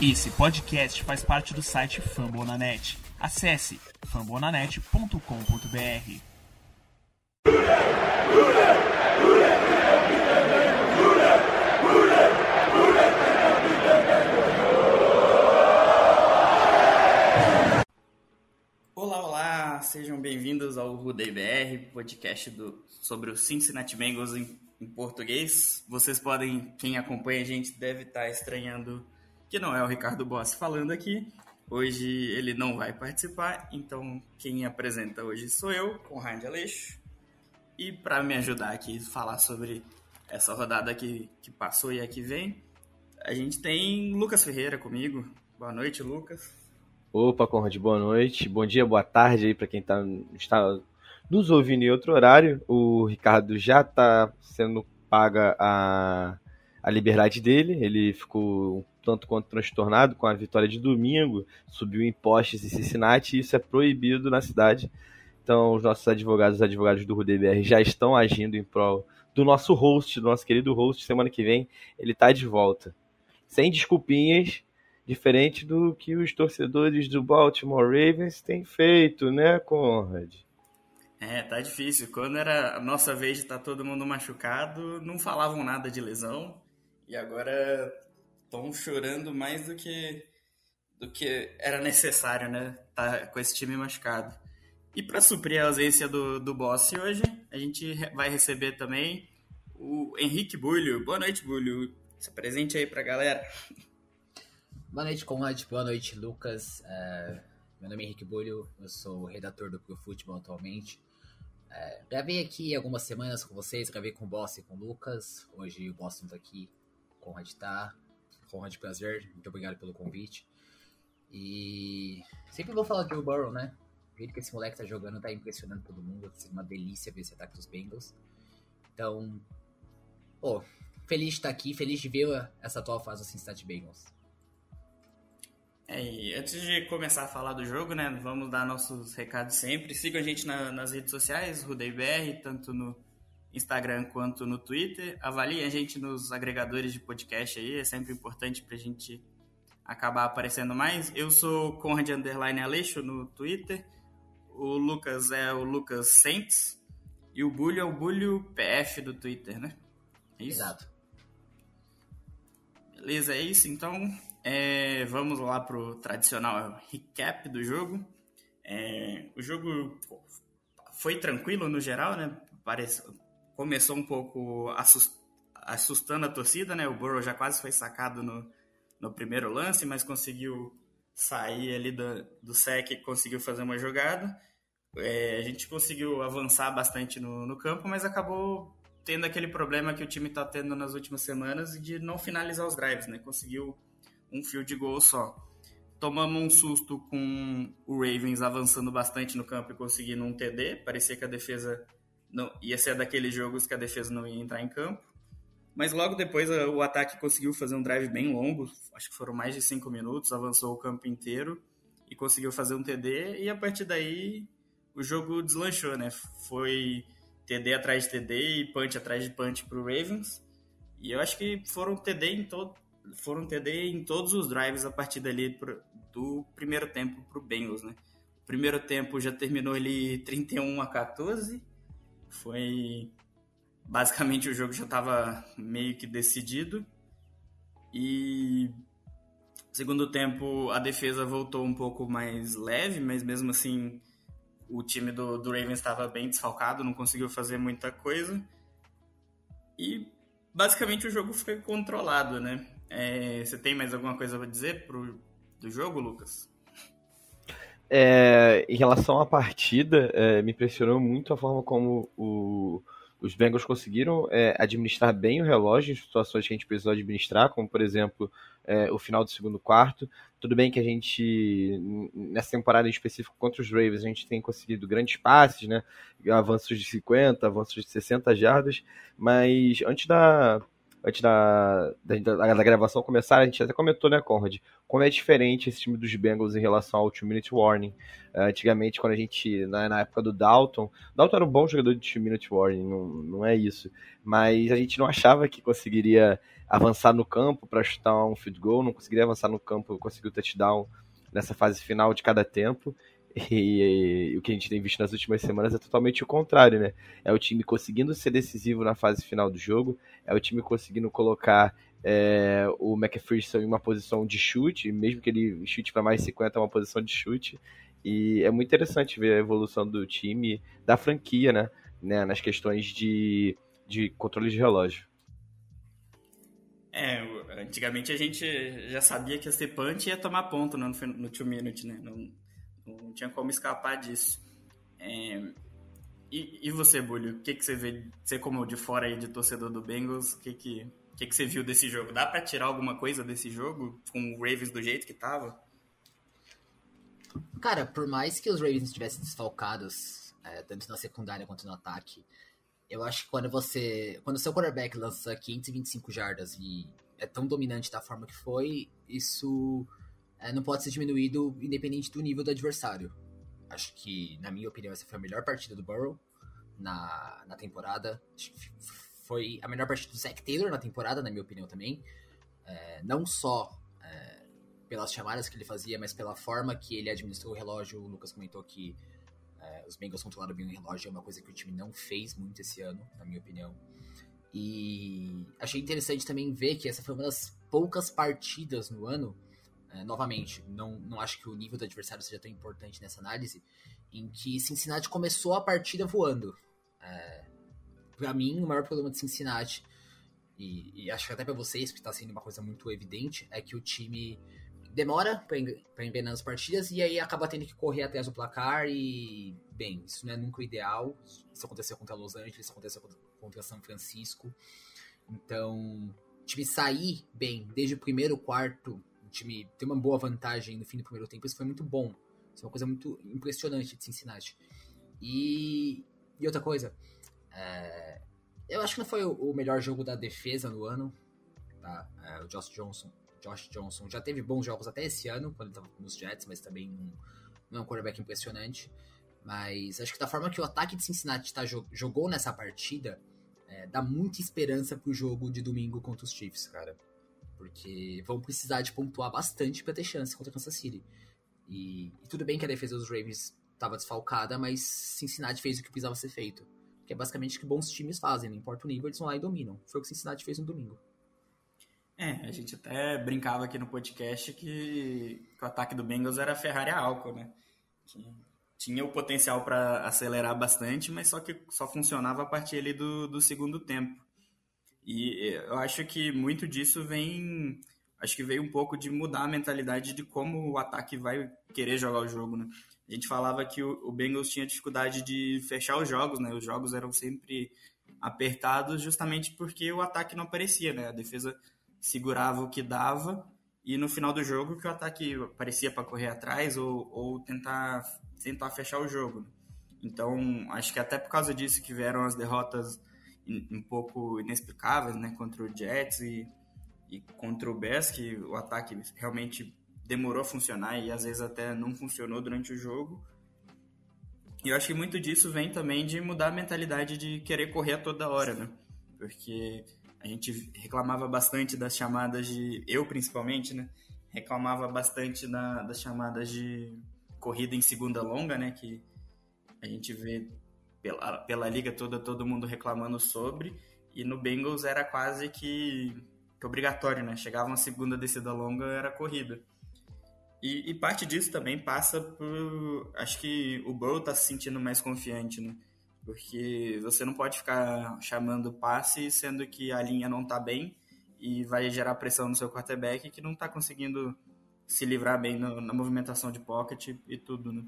Esse podcast faz parte do site Fambonanet. Acesse fambonanet.com.br. Olá, olá, sejam bem-vindos ao Rudei BR, podcast do, sobre o Cincinnati Bengals em, em português. Vocês podem, quem acompanha a gente deve estar estranhando que não é o Ricardo Boss falando aqui. Hoje ele não vai participar, então quem apresenta hoje sou eu, Conrad Aleixo. E para me ajudar aqui a falar sobre essa rodada que, que passou e a que vem, a gente tem Lucas Ferreira comigo. Boa noite, Lucas. Opa, Conrad, boa noite. Bom dia, boa tarde aí para quem tá, está nos ouvindo em outro horário. O Ricardo já está sendo paga a, a liberdade dele. Ele ficou tanto quanto transtornado com a vitória de domingo, subiu em postes em Cincinnati e isso é proibido na cidade. Então, os nossos advogados, os advogados do RUDBR já estão agindo em prol do nosso host, do nosso querido host. Semana que vem ele está de volta. Sem desculpinhas, diferente do que os torcedores do Baltimore Ravens têm feito, né, Conrad? É, tá difícil. Quando era a nossa vez de estar tá todo mundo machucado, não falavam nada de lesão. E agora estão chorando mais do que do que era necessário, né? Tá com esse time machucado. E para suprir a ausência do, do Boss hoje, a gente vai receber também o Henrique Bulho. Boa noite, Bulho. Se presente aí pra galera. Boa noite, Conrad. Boa noite, Lucas. É, meu nome é Henrique Bulho, eu sou redator do Pro Futebol atualmente. É, gravei aqui algumas semanas com vocês, gravei com o Boss e com o Lucas. Hoje o Boss não tá aqui, o Conrad tá honra de prazer. Muito obrigado pelo convite. E sempre vou falar de Joe Burrow, né? O jeito que esse moleque tá jogando tá impressionando todo mundo. Tá sendo uma delícia ver esse ataque dos Bengals. Então, pô, feliz de estar aqui, feliz de ver essa atual fase do Cincinnati Bengals. É, e antes de começar a falar do jogo, né, vamos dar nossos recados sempre. Siga a gente na, nas redes sociais, RudeiBR, tanto no Instagram quanto no Twitter. Avalie a gente nos agregadores de podcast aí, é sempre importante para a gente acabar aparecendo mais. Eu sou Conrad Underline Aleixo no Twitter. O Lucas é o Lucas Saints. E o Bulho é o Bulho PF do Twitter, né? É isso? Exato. Beleza, é isso. Então, é, vamos lá pro tradicional recap do jogo. É, o jogo foi tranquilo no geral, né? Parece, começou um pouco assustando a torcida, né? O Burrow já quase foi sacado no, no primeiro lance, mas conseguiu sair ali do, do sec conseguiu fazer uma jogada. É, a gente conseguiu avançar bastante no, no campo, mas acabou tendo aquele problema que o time está tendo nas últimas semanas de não finalizar os drives, né? Conseguiu um fio de gol só. Tomamos um susto com o Ravens avançando bastante no campo e conseguindo um TD. Parecia que a defesa não, ia ser daqueles jogos que a defesa não ia entrar em campo. Mas logo depois o ataque conseguiu fazer um drive bem longo, acho que foram mais de cinco minutos, avançou o campo inteiro e conseguiu fazer um TD. E a partir daí o jogo deslanchou, né? Foi TD atrás de TD e punch atrás de punch para o Ravens. E eu acho que foram TD em todo, foram TD em todos os drives a partir dali pro, do primeiro tempo para o Bengals, né? O primeiro tempo já terminou ali 31 a 14 foi basicamente o jogo já estava meio que decidido e segundo tempo a defesa voltou um pouco mais leve, mas mesmo assim o time do, do Ravens estava bem desfalcado, não conseguiu fazer muita coisa e basicamente o jogo foi controlado, né? É, você tem mais alguma coisa para dizer pro, do jogo, Lucas? É, em relação à partida, é, me impressionou muito a forma como o, os Bengals conseguiram é, administrar bem o relógio em situações que a gente precisou administrar, como por exemplo é, o final do segundo quarto. Tudo bem que a gente, nessa temporada em específico contra os Ravens, a gente tem conseguido grandes passes, né? avanços de 50, avanços de 60 jardas, mas antes da, antes da, da, da, gravação começar, a gente até comentou, né, Conrad, como é diferente esse time dos Bengals em relação ao Two Minute Warning. Uh, antigamente, quando a gente, na, na, época do Dalton, Dalton era um bom jogador de Two Minute Warning, não, não é isso, mas a gente não achava que conseguiria avançar no campo para chutar um field goal, não conseguiria avançar no campo, conseguir o touchdown nessa fase final de cada tempo. E, e, o que a gente tem visto nas últimas semanas é totalmente o contrário, né? É o time conseguindo ser decisivo na fase final do jogo, é o time conseguindo colocar é, o McPherson em uma posição de chute, mesmo que ele chute para mais 50, é uma posição de chute. E é muito interessante ver a evolução do time, da franquia, né? né nas questões de, de controle de relógio. É, antigamente a gente já sabia que a punch ia tomar ponto no, no two minute, né? Não, não tinha como escapar disso. É, e, e, você, Bulho, o que, que você vê, você como de fora aí de torcedor do Bengals, o que, que, que, que você viu desse jogo? Dá para tirar alguma coisa desse jogo com o Ravens do jeito que tava? Cara, por mais que os Ravens estivessem desfalcados, é, tanto na secundária quanto no ataque, eu acho que quando você. Quando seu quarterback lança 525 jardas e é tão dominante da forma que foi, isso é, não pode ser diminuído independente do nível do adversário. Acho que, na minha opinião, essa foi a melhor partida do Burrow na, na temporada. Foi a melhor partida do Zach Taylor na temporada, na minha opinião também. É, não só é, pelas chamadas que ele fazia, mas pela forma que ele administrou o relógio. O Lucas comentou que é, os Bengals controlaram bem o relógio, é uma coisa que o time não fez muito esse ano, na minha opinião. E achei interessante também ver que essa foi uma das poucas partidas no ano é, novamente, não, não acho que o nível do adversário seja tão importante nessa análise, em que Cincinnati começou a partida voando. É, para mim, o maior problema de Cincinnati, e, e acho que até para vocês, que está sendo uma coisa muito evidente, é que o time demora para envenenar as partidas e aí acaba tendo que correr atrás do placar e, bem, isso não é nunca o ideal. Isso aconteceu contra Los Angeles, isso aconteceu contra São Francisco. Então, o time sair bem desde o primeiro quarto o time ter uma boa vantagem no fim do primeiro tempo, isso foi muito bom. Isso é uma coisa muito impressionante de Cincinnati. E, e outra coisa, é, eu acho que não foi o, melhor jogo da defesa no ano. Tá? É, o Josh Johnson, Josh Johnson já teve bons jogos até esse ano, quando ele estava nos Jets, mas também não, não é um quarterback impressionante. Mas acho que da forma que o ataque de Cincinnati tá, jogou nessa partida, é, dá muita esperança pro jogo de domingo contra os Chiefs, cara. Porque vão precisar de pontuar bastante para ter chance contra Kansas City. E, e, tudo bem que a defesa dos Ravens estava desfalcada, mas Cincinnati fez o que precisava ser feito. Que é basicamente o que bons times fazem, não importa o nível, eles vão lá e dominam. Foi o que Cincinnati fez no domingo. É, a gente até brincava aqui no podcast que, que o ataque do Bengals era Ferrari a álcool, né? Que tinha o potencial para acelerar bastante, mas só que só funcionava a partir ali do, do segundo tempo. E eu acho que muito disso vem. Acho que veio um pouco de mudar a mentalidade de como o ataque vai querer jogar o jogo, né? A gente falava que o, Bengals tinha dificuldade de fechar os jogos, né? Os jogos eram sempre apertados justamente porque o ataque não aparecia, né? A defesa segurava o que dava e no final do jogo que o ataque aparecia para correr atrás ou, ou tentar, tentar fechar o jogo. Então, acho que até por causa disso que vieram as derrotas um pouco inexplicáveis, né, contra o Jets e, e contra o Bears, que o ataque realmente demorou a funcionar e às vezes até não funcionou durante o jogo. E eu acho que muito disso vem também de mudar a mentalidade de querer correr a toda hora, né? Porque a gente reclamava bastante das chamadas de. Eu, principalmente, né? Reclamava bastante da, das chamadas de corrida em segunda longa, né? Que a gente vê pela, pela liga toda, todo mundo reclamando sobre. E no Bengals era quase que, que obrigatório, né? Chegava uma segunda descida longa, era corrida. E, e, parte disso também passa por. Acho que o Burrow tá se sentindo mais confiante, né? Porque você não pode ficar chamando passe sendo que a linha não tá bem e vai gerar pressão no seu quarterback que não tá conseguindo se livrar bem no, na movimentação de pocket e tudo, né?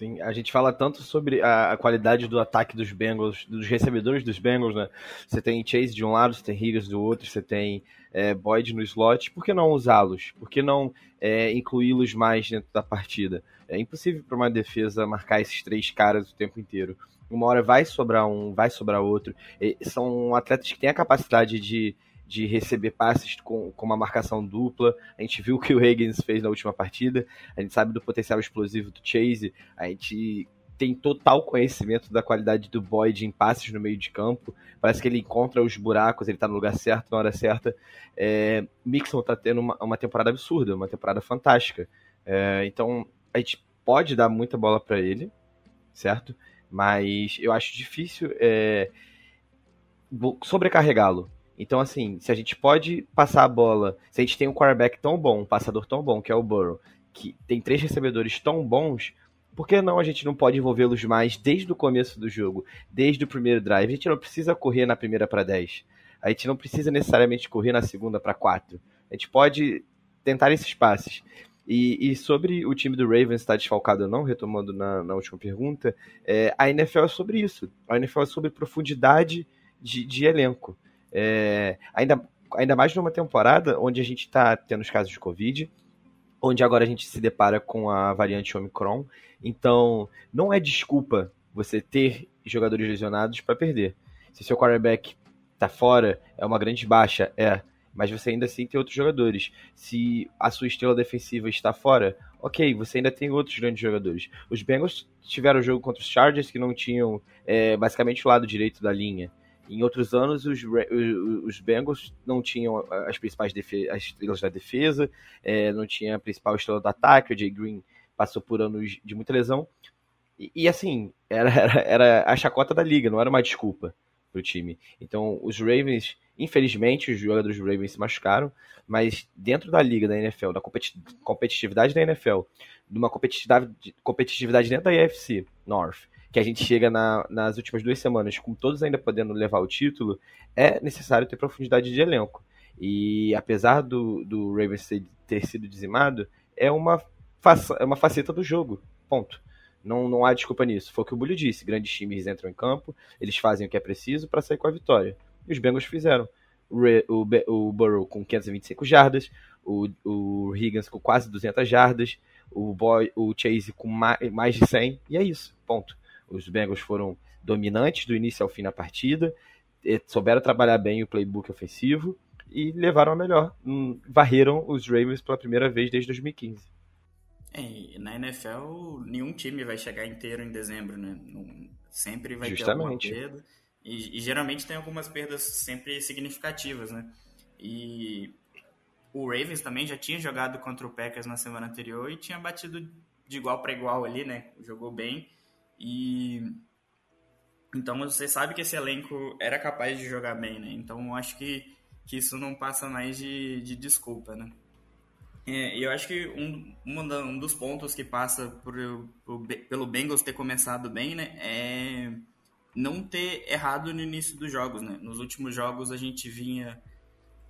Sim, a gente fala tanto sobre a, a, qualidade do ataque dos Bengals, dos recebedores dos Bengals, né? Você tem Chase de um lado, você tem Higgins do outro, você tem é, Boyd no slot. Por que não usá-los? Por que não é, incluí-los mais dentro da partida? É impossível para uma defesa marcar esses três caras o tempo inteiro. Uma hora vai sobrar um, vai sobrar outro. E são atletas que têm a capacidade de de receber passes com, com uma marcação dupla. A gente viu o que o Higgins fez na última partida. A gente sabe do potencial explosivo do Chase. A gente tem total conhecimento da qualidade do Boyd em passes no meio de campo. Parece que ele encontra os buracos, ele tá no lugar certo, na hora certa. É, Mixon tá tendo uma, uma temporada absurda, uma temporada fantástica. É, então, a gente pode dar muita bola para ele, certo? Mas eu acho difícil é, sobrecarregá-lo. Então, assim, se a gente pode passar a bola, se a gente tem um quarterback tão bom, um passador tão bom, que é o Burrow, que tem três recebedores tão bons, por que não a gente não pode envolvê-los mais desde o começo do jogo, desde o primeiro drive? A gente não precisa correr na primeira para 10. A gente não precisa necessariamente correr na segunda para 4. A gente pode tentar esses passes. E, e, sobre o time do Ravens estar desfalcado ou não, retomando na, na última pergunta, é, a NFL é sobre isso. A NFL é sobre profundidade de, de elenco. É, ainda, ainda mais numa temporada onde a gente está tendo os casos de Covid, onde agora a gente se depara com a variante Omicron. Então, não é desculpa você ter jogadores lesionados para perder. Se seu quarterback tá fora, é uma grande baixa, é, mas você ainda assim tem outros jogadores. Se a sua estrela defensiva está fora, ok, você ainda tem outros grandes jogadores. Os Bengals tiveram o jogo contra os Chargers que não tinham é, basicamente o lado direito da linha. Em outros anos, os, os Bengals não tinham as principais as estrelas da defesa, é, não tinha a principal estrela do ataque, o Jay Green passou por anos de muita lesão. E, e assim, era, era, era, a chacota da liga, não era uma desculpa para o time. Então, os Ravens, infelizmente, os jogadores dos Ravens se machucaram, mas dentro da liga da NFL, da competitividade da NFL, de uma competitividade, competitividade dentro da AFC North, que a gente chega na, nas últimas duas semanas com todos ainda podendo levar o título, é necessário ter profundidade de elenco. E apesar do, do Ravens ter, sido dizimado, é uma, é uma faceta do jogo. Ponto. Não, não há desculpa nisso. Foi o que o Bulho disse. Grandes times entram em campo, eles fazem o que é preciso para sair com a vitória. E os Bengals fizeram. O, o, o Burrow com 525 jardas, o, o Higgins com quase 200 jardas, o, Boy, o Chase com mais, mais de 100, e é isso. Ponto. Os Bengals foram dominantes do início ao fim na partida, souberam trabalhar bem o playbook ofensivo e levaram a melhor. Varreram os Ravens pela primeira vez desde 2015. É, na NFL, nenhum time vai chegar inteiro em dezembro, né? Sempre vai Justamente. ter alguma perda. E, e, geralmente tem algumas perdas sempre significativas, né? E o Ravens também já tinha jogado contra o Packers na semana anterior e tinha batido de igual para igual ali, né? Jogou bem. E então você sabe que esse elenco era capaz de jogar bem, né? Então eu acho que, que isso não passa mais de, de desculpa, né? É, eu acho que um, um dos pontos que passa por, por, pelo Bengals ter começado bem, né, é não ter errado no início dos jogos, né? Nos últimos jogos a gente vinha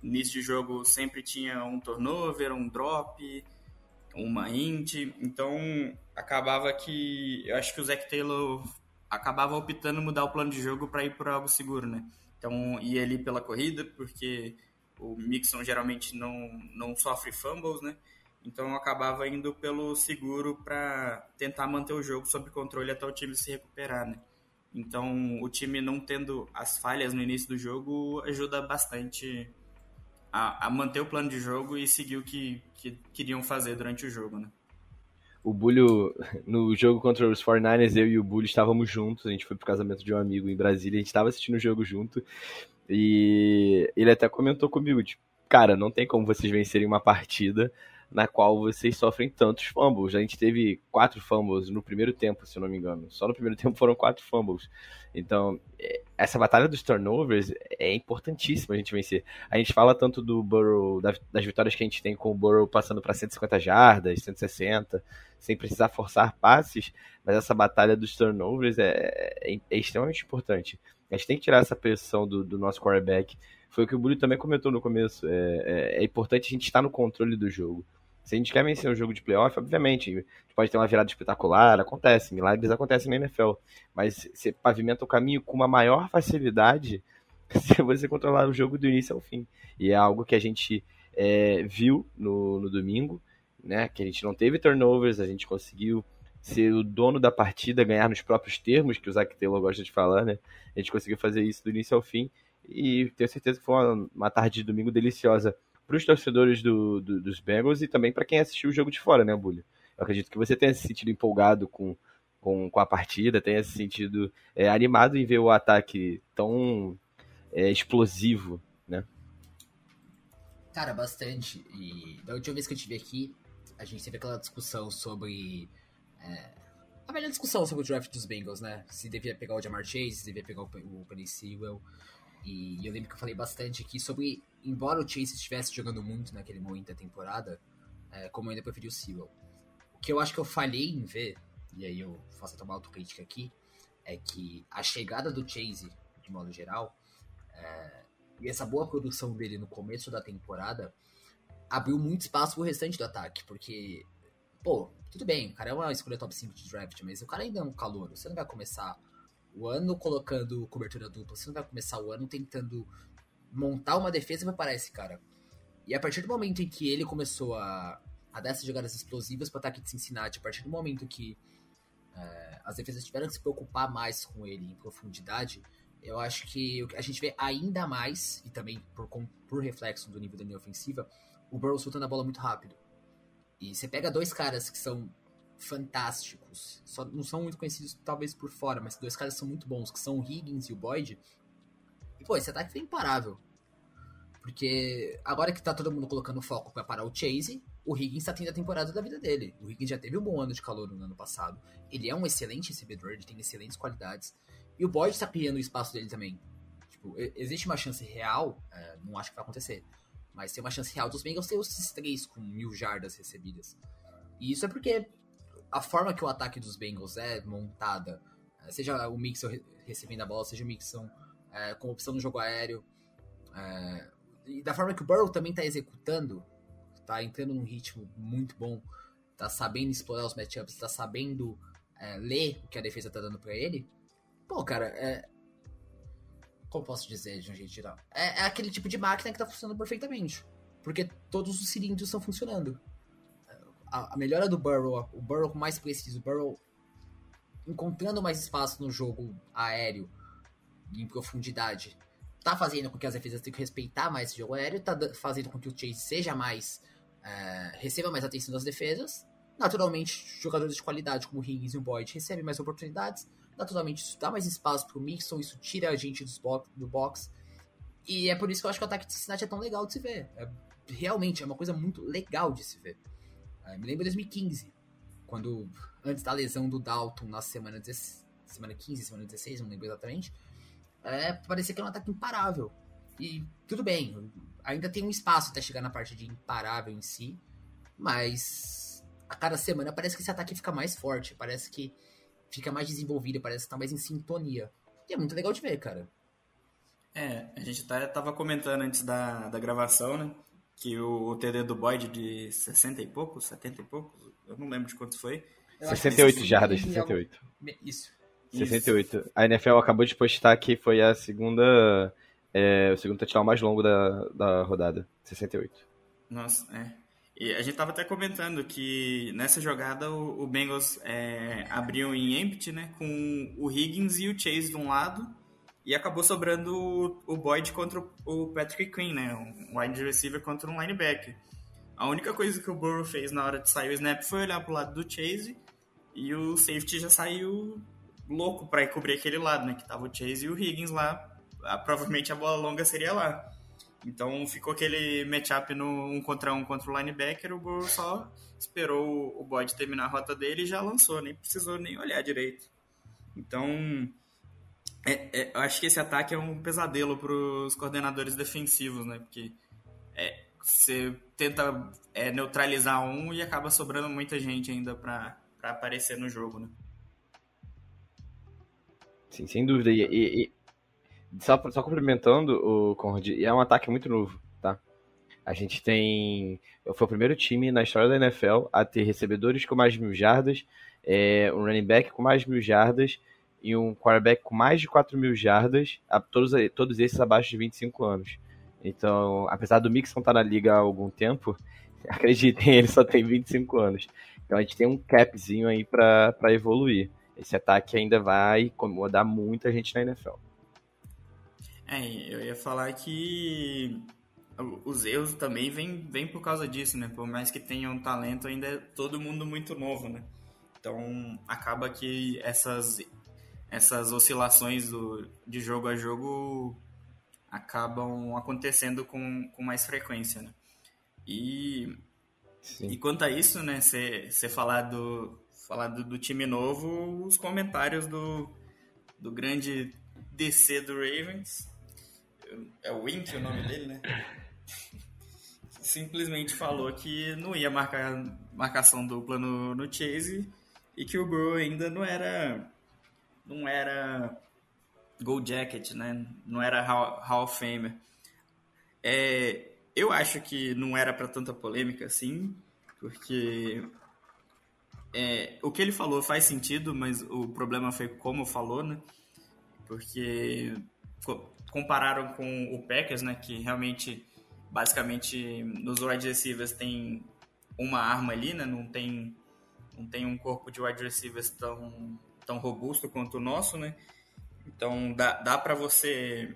início de jogo sempre tinha um turnover, um drop, uma int, então acabava que eu acho que o Zac Taylor acabava optando mudar o plano de jogo para ir por algo seguro, né? Então ia ali pela corrida, porque o Mixon geralmente não, não sofre fumbles, né? Então acabava indo pelo seguro para tentar manter o jogo sob controle até o time se recuperar, né? Então o time não tendo as falhas no início do jogo ajuda bastante a, a manter o plano de jogo e seguir o que, que queriam fazer durante o jogo, né? o Bulho, no jogo contra os 49ers, eu e o Bulho estávamos juntos. A gente foi pro casamento de um amigo em Brasília, a gente estava assistindo o jogo junto. E ele até comentou comigo, tipo, cara, não tem como vocês vencerem uma partida na qual vocês sofrem tantos fumbles. A gente teve quatro fumbles no primeiro tempo, se eu não me engano. Só no primeiro tempo foram quatro fumbles. Então, é, essa batalha dos turnovers é importantíssima a gente vencer. A gente fala tanto do Burrow, das vitórias que a gente tem com o Burrow passando para 150 jardas, 160, sem precisar forçar passes, mas essa batalha dos turnovers é, é, é extremamente importante. A gente tem que tirar essa pressão do, do nosso quarterback. Foi o que o Bully também comentou no começo. É, é, é importante a gente estar no controle do jogo. Se a gente quer vencer um jogo de playoff, obviamente, pode ter uma virada espetacular, acontece, milagres acontecem na NFL. Mas você pavimenta o caminho com uma maior facilidade se você controlar o jogo do início ao fim. E é algo que a gente é, viu no, no domingo, né? Que a gente não teve turnovers, a gente conseguiu ser o dono da partida, ganhar nos próprios termos, que o Zac Taylor gosta de falar, né? A gente conseguiu fazer isso do início ao fim. E tenho certeza que foi uma, uma tarde de domingo deliciosa para os torcedores do, do, dos Bengals e também para quem assistiu o jogo de fora, né, Bulho? Eu acredito que você tenha se sentido empolgado com, com, com a partida, tenha se sentido é, animado em ver o ataque tão é, explosivo, né? Cara, bastante. E da última vez que eu estive aqui, a gente teve aquela discussão sobre. É, a velha discussão sobre o draft dos Bengals, né? Se devia pegar o Jamar Chase, se devia pegar o, o Penny Sewell. E eu lembro que eu falei bastante aqui sobre, embora o Chase estivesse jogando muito naquele momento da temporada, é, como eu ainda preferi o Sewell. O que eu acho que eu falhei em ver, e aí eu faço até uma autocrítica aqui, é que a chegada do Chase, de modo geral, é, e essa boa produção dele no começo da temporada abriu muito espaço pro restante do ataque, porque, pô, tudo bem, o cara é uma escolha top 5 de draft, mas o cara ainda é um calor, você não vai começar o ano colocando cobertura dupla, você não vai começar o ano tentando montar uma defesa para parar esse cara. E a partir do momento em que ele começou a, a dar essas jogadas explosivas para o ataque de Cincinnati, a partir do momento que é, as defesas tiveram que se preocupar mais com ele em profundidade, eu acho que a gente vê ainda mais, e também por, por reflexo do nível da linha ofensiva, o Burrow soltando a bola muito rápido. E você pega dois caras que são fantásticos, só não são muito conhecidos talvez por fora, mas dois caras são muito bons, que são o Higgins e o Boyd. E pô, esse ataque foi imparável. Porque agora que tá todo mundo colocando foco para parar o Chase, o Higgins tá tendo a temporada da vida dele. O Higgins já teve um bom ano de calor no ano passado. Ele é um excelente recebedor, ele tem excelentes qualidades. E o Boyd tá criando o espaço dele também. Tipo, existe uma chance real, é, não acho que vai acontecer, mas tem uma chance real dos Bengals ter esses três com mil jardas recebidas. E isso é porque a forma que o ataque dos Bengals é montada, é, seja o Mixon recebendo a bola, seja o Mixon é, com opção no jogo aéreo, é, e da forma que o Burrow também tá executando, tá entrando num ritmo muito bom, tá sabendo explorar os matchups, tá sabendo é, ler o que a defesa tá dando para ele, Pô, cara, é. Como posso dizer de um jeito geral? É, é aquele tipo de máquina que tá funcionando perfeitamente. Porque todos os cilindros estão funcionando. A, a, melhora do Burrow, o Burrow mais preciso, o Burrow encontrando mais espaço no jogo aéreo, em profundidade, tá fazendo com que as defesas tenham que respeitar mais esse jogo aéreo, tá fazendo com que o Chase seja mais. É, receba mais atenção das defesas. Naturalmente, jogadores de qualidade como o Higgins e o Boyd recebem mais oportunidades naturalmente isso dá mais espaço pro Mixon, isso tira a gente dos box, do box. E é por isso que eu acho que o ataque de Cincinnati é tão legal de se ver. É, realmente é uma coisa muito legal de se ver. É, me lembro de 2015, quando antes da lesão do Dalton na semana, 10, semana 15, semana 16, não lembro exatamente. É, parecia que era um ataque imparável. E tudo bem, ainda tem um espaço até chegar na parte de imparável em si, mas a cada semana parece que esse ataque fica mais forte, parece que fica mais desenvolvida, parece que tá mais em sintonia. E é muito legal de ver, cara. É, a gente tá, tava comentando antes da, da gravação, né? Que o, o TD do Boyd de 60 e poucos, 70 e poucos, eu não lembro de quantos foi. Eu 68 jardas, 68. Isso. 68. Isso. A NFL acabou de postar que foi a segunda. É, o segundo touchdown mais longo da, da rodada. 68. Nossa, é. E a gente tava até comentando que nessa jogada o, o Bengals é, abriu em empty, né? Com o Higgins e o Chase de um lado. E acabou sobrando o, Boyd contra o, Patrick Quinn, né? Um wide receiver contra um linebacker. A única coisa que o Burrow fez na hora de sair o snap foi olhar pro lado do Chase. E o safety já saiu louco para cobrir aquele lado, né? Que tava o Chase e o Higgins lá. Ah, provavelmente a bola longa seria lá. Então ficou aquele matchup no um contra um contra o linebacker, o Burrow só esperou o Boyd terminar a rota dele e já lançou, nem precisou nem olhar direito. Então, é, é, eu acho que esse ataque é um pesadelo para os coordenadores defensivos, né? Porque é, você tenta é, neutralizar um e acaba sobrando muita gente ainda para aparecer no jogo, né? Sim, sem dúvida. E, e, só, só complementando o Conrad, é um ataque muito novo, tá? A gente tem. Foi o primeiro time na história da NFL a ter recebedores com mais de mil jardas, é, um running back com mais de mil jardas e um quarterback com mais de 4 mil jardas, todos, todos esses abaixo de 25 anos. Então, apesar do Mixon estar na liga há algum tempo, acreditem, ele só tem 25 anos. Então a gente tem um capzinho aí para evoluir. Esse ataque ainda vai incomodar muita gente na NFL. É, eu ia falar que os erros também vêm vem por causa disso, né? Por mais que tenham talento, ainda é todo mundo muito novo, né? Então acaba que essas, essas oscilações do, de jogo a jogo acabam acontecendo com, com mais frequência. Né? E, e quanto a isso, né, você falar do, falar do, do, time novo, os comentários do, do grande DC do Ravens, é o Wink o nome dele, né? Simplesmente falou que não ia marcar marcação dupla no, no Chase e que o Burrow ainda não era não era Gold Jacket, né? Não era Hall, of Famer. É, eu acho que não era para tanta polêmica assim, porque é, o que ele falou faz sentido, mas o problema foi como falou, né? Porque compararam com o Packers, né? Que realmente, basicamente, nos wide receivers tem uma arma ali, né? Não tem, não tem um corpo de wide receivers tão, tão robusto quanto o nosso, né? Então dá, dá para você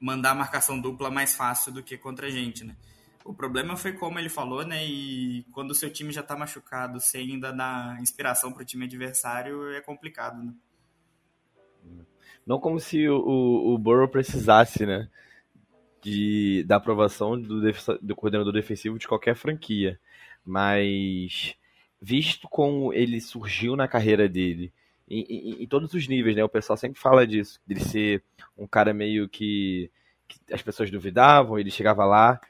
mandar marcação dupla mais fácil do que contra a gente, né? O problema foi como ele falou, né? E quando o seu time já tá machucado, você ainda dá inspiração pro time adversário, é complicado, né? Não como se o, o, o Burrow precisasse, né? De, da aprovação do, do coordenador defensivo de qualquer franquia. Mas, visto como ele surgiu na carreira dele, em, em, em, todos os níveis, né? O pessoal sempre fala disso, de ser um cara meio que, que as pessoas duvidavam, ele chegava lá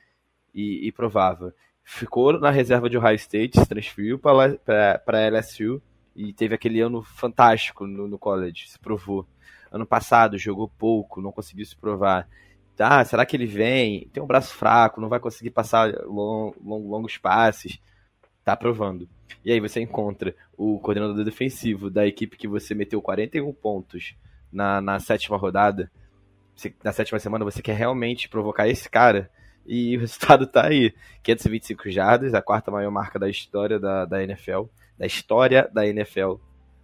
e, e, provava. Ficou na reserva de Ohio State, se transferiu para LSU e teve aquele ano fantástico no, no college, se provou. Ano passado jogou pouco, não conseguiu se provar. Tá, será que ele vem? Tem um braço fraco, não vai conseguir passar long, long, longos passes. Tá provando. E aí você encontra o coordenador defensivo da equipe que você meteu 41 pontos na, na sétima rodada. Na sétima semana você quer realmente provocar esse cara. E o resultado tá aí. 525 jardas, a quarta maior marca da história da, da NFL. Da história da NFL.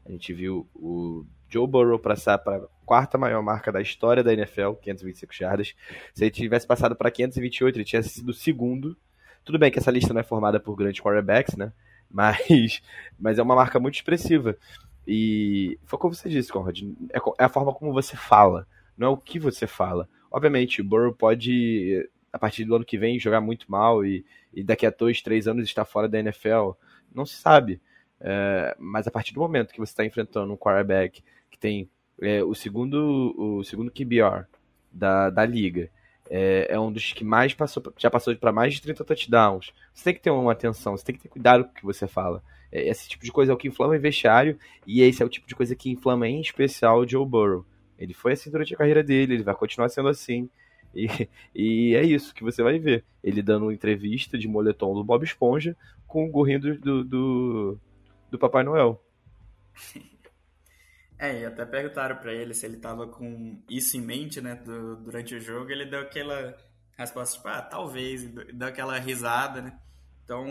A gente viu o Joe Burrow passar para a quarta maior marca da história da NFL, 525 jardas. Se ele tivesse passado para 528, ele tinha sido o segundo. Tudo bem que essa lista não é formada por grandes quarterbacks, né? Mas, mas é uma marca muito expressiva. E foi como você disse, Conrad, é, é a forma como você fala, não é o que você fala. Obviamente, o Burrow pode, a partir do ano que vem, jogar muito mal e, e daqui a dois, três anos estar fora da NFL. Não se sabe. É, mas a partir do momento que você está enfrentando um quarterback que tem é, o segundo o segundo QBR da, da liga, é, é, um dos que mais passou, já passou para mais de 30 touchdowns. Você tem que ter uma atenção, você tem que ter cuidado com o que você fala. É, esse tipo de coisa é o que inflama o vestiário, e esse é o tipo de coisa que inflama em especial o Joe Burrow. Ele foi assim durante a carreira dele, ele vai continuar sendo assim. E, e é isso que você vai ver. Ele dando uma entrevista de moletom do Bob Esponja com o gorrinho do, do, do, do Papai Noel. É, e até perguntaram para ele se ele tava com isso em mente, né, do, durante o jogo, ele deu aquela resposta, tipo, ah, talvez, deu aquela risada, né? Então,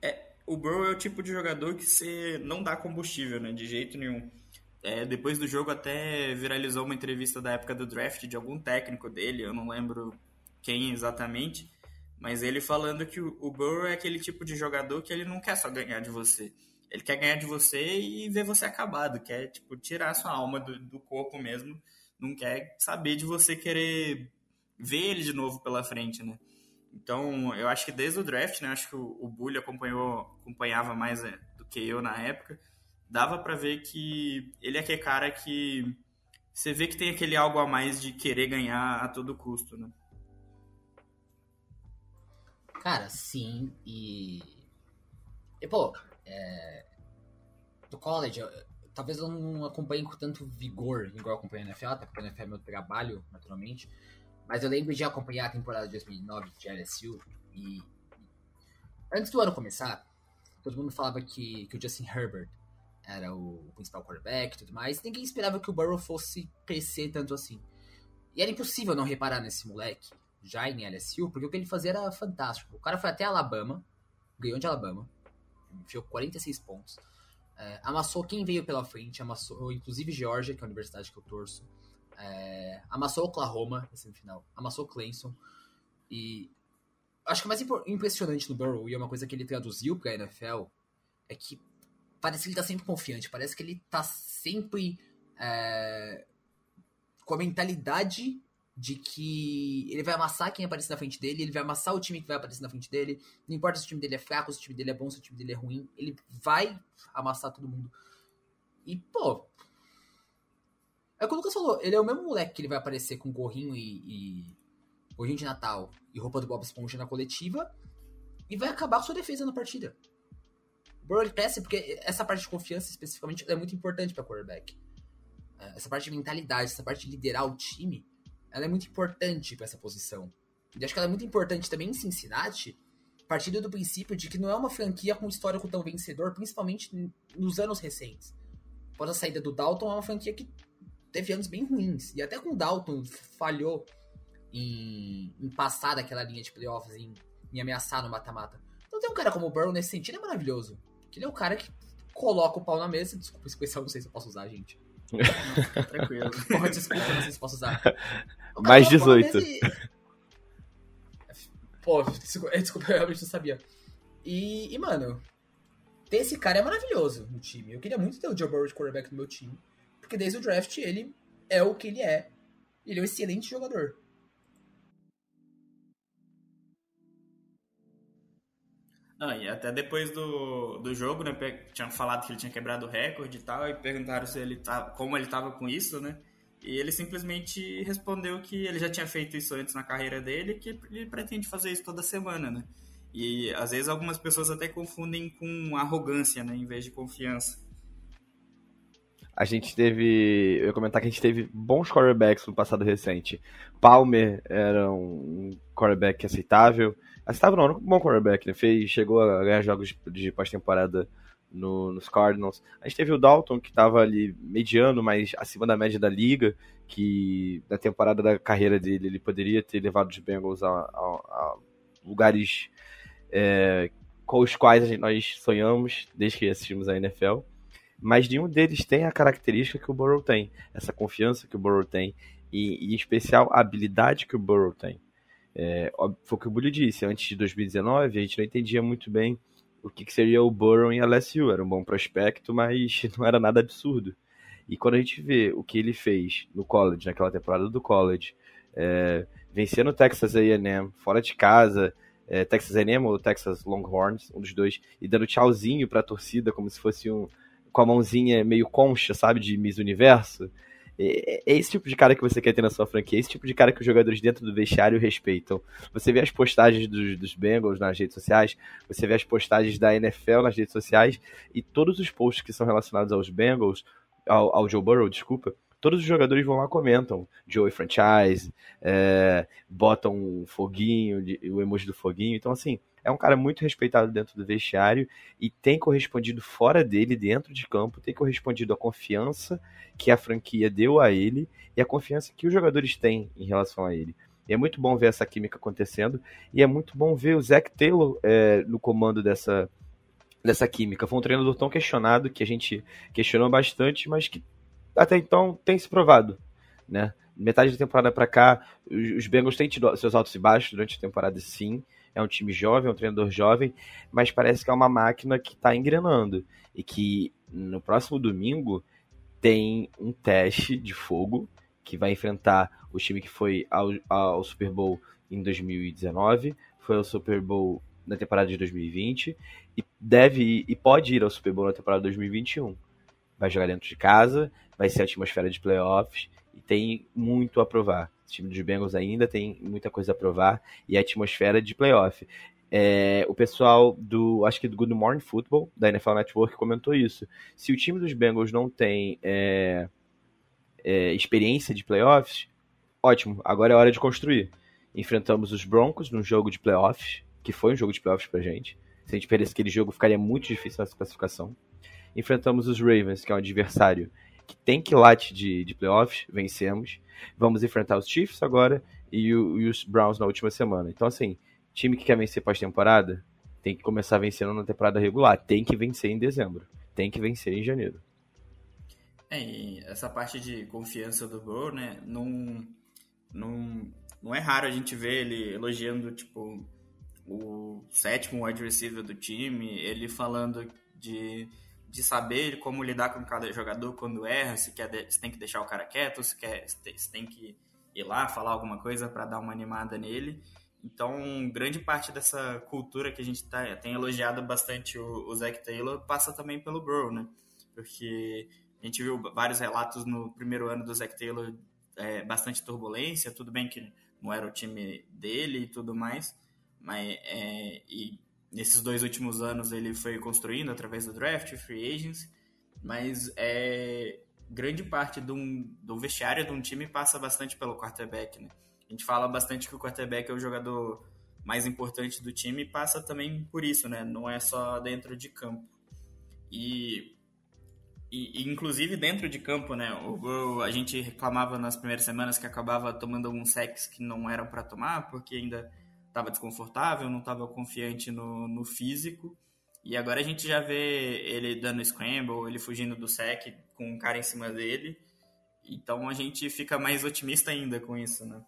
é, o Burrow é o tipo de jogador que você não dá combustível, né, de jeito nenhum. É, depois do jogo até viralizou uma entrevista da época do draft de algum técnico dele, eu não lembro quem exatamente, mas ele falando que o, o Burrow é aquele tipo de jogador que ele não quer só ganhar de você ele quer ganhar de você e ver você acabado, quer tipo tirar sua alma do, do corpo mesmo, não quer saber de você querer ver ele de novo pela frente, né? Então, eu acho que desde o draft, né, acho que o, o Bully acompanhou, acompanhava mais é, do que eu na época, dava para ver que ele é aquele cara que você vê que tem aquele algo a mais de querer ganhar a todo custo, né? Cara, sim, e. E, pô, é, do college, eu, talvez eu não acompanhe com tanto vigor igual eu acompanho a NFL, até porque a NFL é meu trabalho, naturalmente. Mas eu lembro de acompanhar a temporada de 2009 de LSU e antes do ano começar, todo mundo falava que, que o Justin Herbert era o principal quarterback e tudo mais. Ninguém esperava que o Burrow fosse crescer tanto assim. E era impossível não reparar nesse moleque, já em LSU, porque o que ele fazia era fantástico. O cara foi até Alabama, ganhou de Alabama, enfiou 46 pontos. É, amassou quem veio pela frente, amassou inclusive Georgia, que é a universidade que eu torço. É, amassou Oklahoma na semifinal, amassou Clemson. E acho que o mais impressionante no Burrow, e é uma coisa que ele traduziu para a NFL, é que parece que ele tá sempre confiante, parece que ele tá sempre é, com a mentalidade de que ele vai amassar quem aparecer na frente dele, ele vai amassar o time que vai aparecer na frente dele, não importa se o time dele é fraco, se o time dele é bom, se o time dele é ruim, ele vai amassar todo mundo. E, pô, é o que o Lucas falou, ele é o mesmo moleque que ele vai aparecer com gorrinho e, e gorrinho de Natal e roupa do Bob Esponja na coletiva e vai acabar com sua defesa na partida. O Burrow cresce porque essa parte de confiança especificamente é muito importante para quarterback. É, essa parte de mentalidade, essa parte de liderar o time, ela é muito importante para essa posição. E acho que ela é muito importante também em Cincinnati, partindo do princípio de que não é uma franquia com histórico tão vencedor, principalmente nos anos recentes. Após a saída do Dalton, é uma franquia que teve anos bem ruins. E até com o Dalton falhou em, em passar daquela linha de playoffs, em, em ameaçar no mata-mata. Então tem um cara como o Burrow nesse sentido é maravilhoso. Que ele é o cara que coloca o pau na mesa. Desculpa, esse especial não sei se eu posso usar, gente. Não, tranquilo. Porra, desculpa, não sei se posso usar. Mais 18. E... Pô, desculpa, desculpa, eu realmente não sabia. E, e, mano, ter esse cara é maravilhoso no time. Eu queria muito ter o Joe Burrow de quarterback no meu time. Porque desde o draft ele é o que ele é. Ele é um excelente jogador. Não, e até depois do, do jogo, né? Tinham falado que ele tinha quebrado o recorde e tal, e perguntaram se ele tá, como ele tava com isso, né? E ele simplesmente respondeu que ele já tinha feito isso antes na carreira dele que ele pretende fazer isso toda semana, né? E às vezes algumas pessoas até confundem com arrogância, né? Em vez de confiança. A gente teve. Eu ia comentar que a gente teve bons quarterbacks no passado recente. Palmer era um quarterback aceitável. Aceitável não, um bom quarterback, né? Fez, chegou a ganhar jogos de pós-temporada no, nos Cardinals. A gente teve o Dalton, que estava ali mediano, mas acima da média da liga, que na temporada da carreira dele ele poderia ter levado os Bengals a, a, a lugares é, com os quais nós sonhamos desde que assistimos a NFL. Mas nenhum deles tem a característica que o Burrow tem, essa confiança que o Burrow tem, e, em especial a habilidade que o Burrow tem. É, foi o que o Bully disse, antes de 2019 a gente não entendia muito bem o que, que seria o Burrow em LSU. Era um bom prospecto, mas não era nada absurdo. E quando a gente vê o que ele fez no college, naquela temporada do college, é, vencendo o Texas A&M fora de casa, é, Texas A&M ou Texas Longhorns, um dos dois, e dando tchauzinho para a torcida como se fosse um com a mãozinha meio concha, sabe, de Miss Universo. É, é esse tipo de cara que você quer ter na sua franquia, é esse tipo de cara que os jogadores dentro do vestiário respeitam. Você vê as postagens dos, dos Bengals nas redes sociais, você vê as postagens da NFL nas redes sociais, e todos os posts que são relacionados aos Bengals, ao, ao Joe Burrow, desculpa, todos os jogadores vão lá comentam. Joey Franchise, é, botam um foguinho, o emoji do foguinho. Então, assim, é um cara muito respeitado dentro do vestiário e tem correspondido fora dele, dentro de campo, tem correspondido à confiança que a franquia deu a ele e a confiança que os jogadores têm em relação a ele. E é muito bom ver essa química acontecendo e é muito bom ver o Zach Taylor é, no comando dessa, dessa química. Foi um treinador tão questionado que a gente questionou bastante, mas que até então tem se provado, né? Metade da temporada para cá, os Bengals têm tido seus altos e baixos durante a temporada, sim é um time jovem, é um treinador jovem, mas parece que é uma máquina que está engrenando. E que no próximo domingo tem um teste de fogo que vai enfrentar o time que foi ao, ao Super Bowl em 2019, foi ao Super Bowl na temporada de 2020 e deve ir, e pode ir ao Super Bowl na temporada de 2021. Vai jogar dentro de casa, vai ser a atmosfera de playoffs e tem muito a provar. Time dos Bengals ainda tem muita coisa a provar e a atmosfera de playoff. É, o pessoal do, acho que do Good Morning Football, da NFL Network, comentou isso. Se o time dos Bengals não tem é, é, experiência de playoffs, ótimo, agora é hora de construir. Enfrentamos os Broncos num jogo de playoffs, que foi um jogo de playoffs pra gente. Se a gente perdesse aquele jogo, ficaria muito difícil essa classificação. Enfrentamos os Ravens, que é um adversário que tem quilate de, de playoffs, vencemos. Vamos enfrentar os Chiefs agora e, o, e os Browns na última semana. Então, assim, time que quer vencer pós-temporada tem que começar vencendo na temporada regular. Tem que vencer em dezembro. Tem que vencer em janeiro. É, e essa parte de confiança do Burrow, né? Não, não, não é raro a gente ver ele elogiando, tipo, o sétimo wide receiver do time, ele falando De, de saber como lidar com cada jogador quando erra, se, quer, se tem que deixar o cara quieto, se, quer, se tem que ir lá falar alguma coisa para dar uma animada nele. Então, grande parte dessa cultura que a gente tá, tem elogiado bastante o, o Zach Taylor passa também pelo Burrow, né? Porque a gente viu vários relatos no primeiro ano do Zach Taylor, é, bastante turbulência, tudo bem que não era o time dele e tudo mais, mas é, e nesses dois últimos anos ele foi construindo através do draft, free agents, mas é, grande parte do, do vestiário de um time passa bastante pelo quarterback, né? A gente fala bastante que o quarterback é o jogador mais importante do time e passa também por isso, né? Não é só dentro de campo. E, e, inclusive dentro de campo, né? O, a gente reclamava nas primeiras semanas que acabava tomando alguns sacks que não eram para tomar, porque ainda estava desconfortável, não estava confiante no, no físico. E agora a gente já vê ele dando scramble, ele fugindo do sec com um cara em cima dele. Então a gente fica mais otimista ainda com isso, né?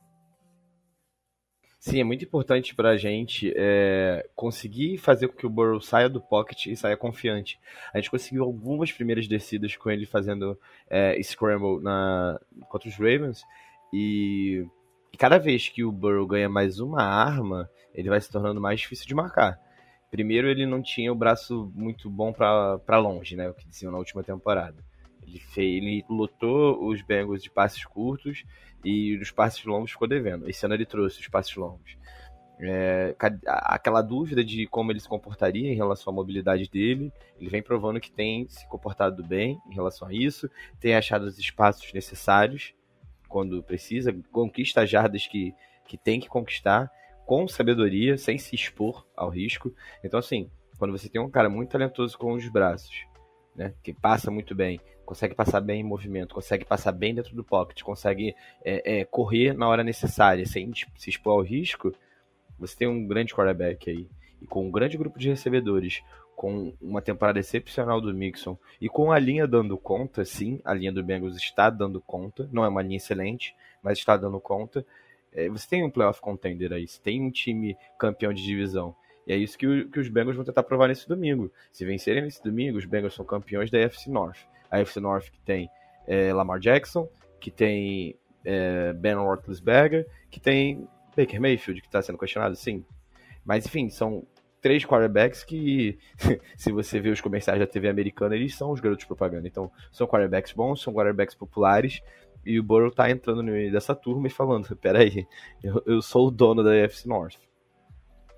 Sim, é muito importante para a gente é, conseguir fazer com que o Burrow saia do pocket e saia confiante. A gente conseguiu algumas primeiras descidas com ele fazendo é, scramble na, contra os Ravens e, e cada vez que o Burrow ganha mais uma arma, ele vai se tornando mais difícil de marcar. Primeiro, ele não tinha o braço muito bom para longe, né? O que diziam na última temporada. Ele, fez, ele lotou os Bengals de passes curtos e os passes longos ficou devendo. Esse ano ele trouxe os passes longos. É, aquela dúvida de como ele se comportaria em relação à mobilidade dele, ele vem provando que tem se comportado bem em relação a isso, tem achado os espaços necessários quando precisa, conquista as jardas que, que tem que conquistar com sabedoria, sem se expor ao risco. Então, assim, quando você tem um cara muito talentoso com os braços, né, que passa muito bem, consegue passar bem em movimento, consegue passar bem dentro do pocket, consegue é, é, correr na hora necessária sem se expor ao risco, você tem um grande quarterback aí. E com um grande grupo de recebedores, com uma temporada excepcional do Mixon e com a linha dando conta, sim, a linha do Bengals está dando conta, não é uma linha excelente, mas está dando conta. É, você tem um playoff contender aí, você tem um time campeão de divisão. E é isso que, o, que os Bengals vão tentar provar nesse domingo. Se vencerem nesse domingo, os Bengals são campeões da AFC North. A AFC North que tem é, Lamar Jackson, que tem é, Ben Roethlisberger, que tem Baker Mayfield, que está sendo questionado, sim. Mas, enfim, são três quarterbacks que, se você ver os comerciais da TV americana, eles são os garotos de propaganda. Então, são quarterbacks bons, são quarterbacks populares, e o Burrow tá entrando no meio dessa turma e falando, peraí, eu, eu sou o dono da AFC North.